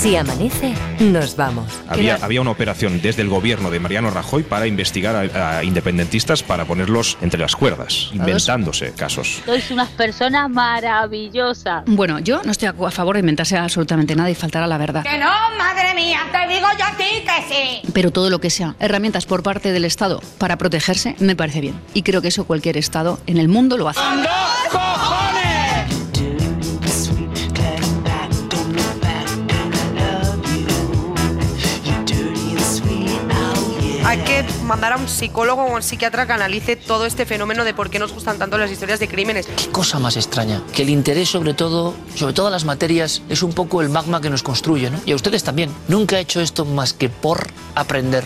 Si amanece, nos vamos. Había, había una operación desde el gobierno de Mariano Rajoy para investigar a, a independentistas para ponerlos entre las cuerdas, inventándose casos. Sois unas personas maravillosas. Bueno, yo no estoy a a favor de inventarse absolutamente nada y faltar a la verdad. Que no, madre mía, te digo yo a ti que sí. Pero todo lo que sea herramientas por parte del Estado para protegerse me parece bien. Y creo que eso cualquier Estado en el mundo lo hace. Hay que mandar a un psicólogo o un psiquiatra que analice todo este fenómeno de por qué nos gustan tanto las historias de crímenes. Qué cosa más extraña, que el interés sobre todo, sobre todas las materias, es un poco el magma que nos construye, ¿no? Y a ustedes también. Nunca he hecho esto más que por aprender.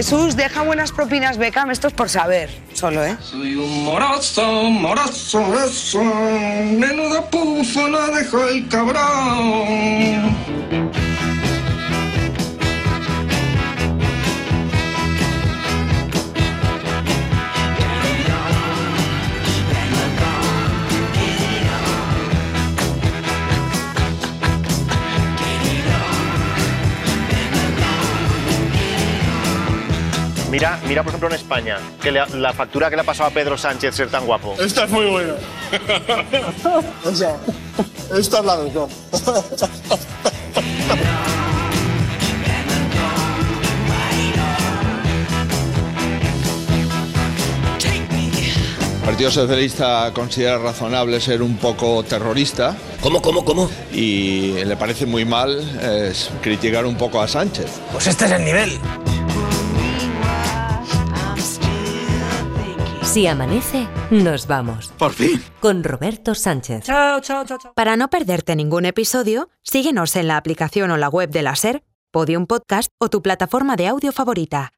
Jesús, deja buenas propinas, Beckham. Esto es por saber, solo, ¿eh? Soy un morazo, morazo, eso. Menuda pufa la dejó el cabrón. Mira, mira por ejemplo en España, que le la factura que le ha pasado a Pedro Sánchez ser tan guapo. Esta es muy buena. o sea, esta es la mejor. El Partido Socialista considera razonable ser un poco terrorista. ¿Cómo, cómo, cómo? Y le parece muy mal es criticar un poco a Sánchez. Pues este es el nivel. Si amanece, nos vamos. Por fin. Con Roberto Sánchez. Chao, chao, chao, chao. Para no perderte ningún episodio, síguenos en la aplicación o la web de la SER, Podium Podcast o tu plataforma de audio favorita.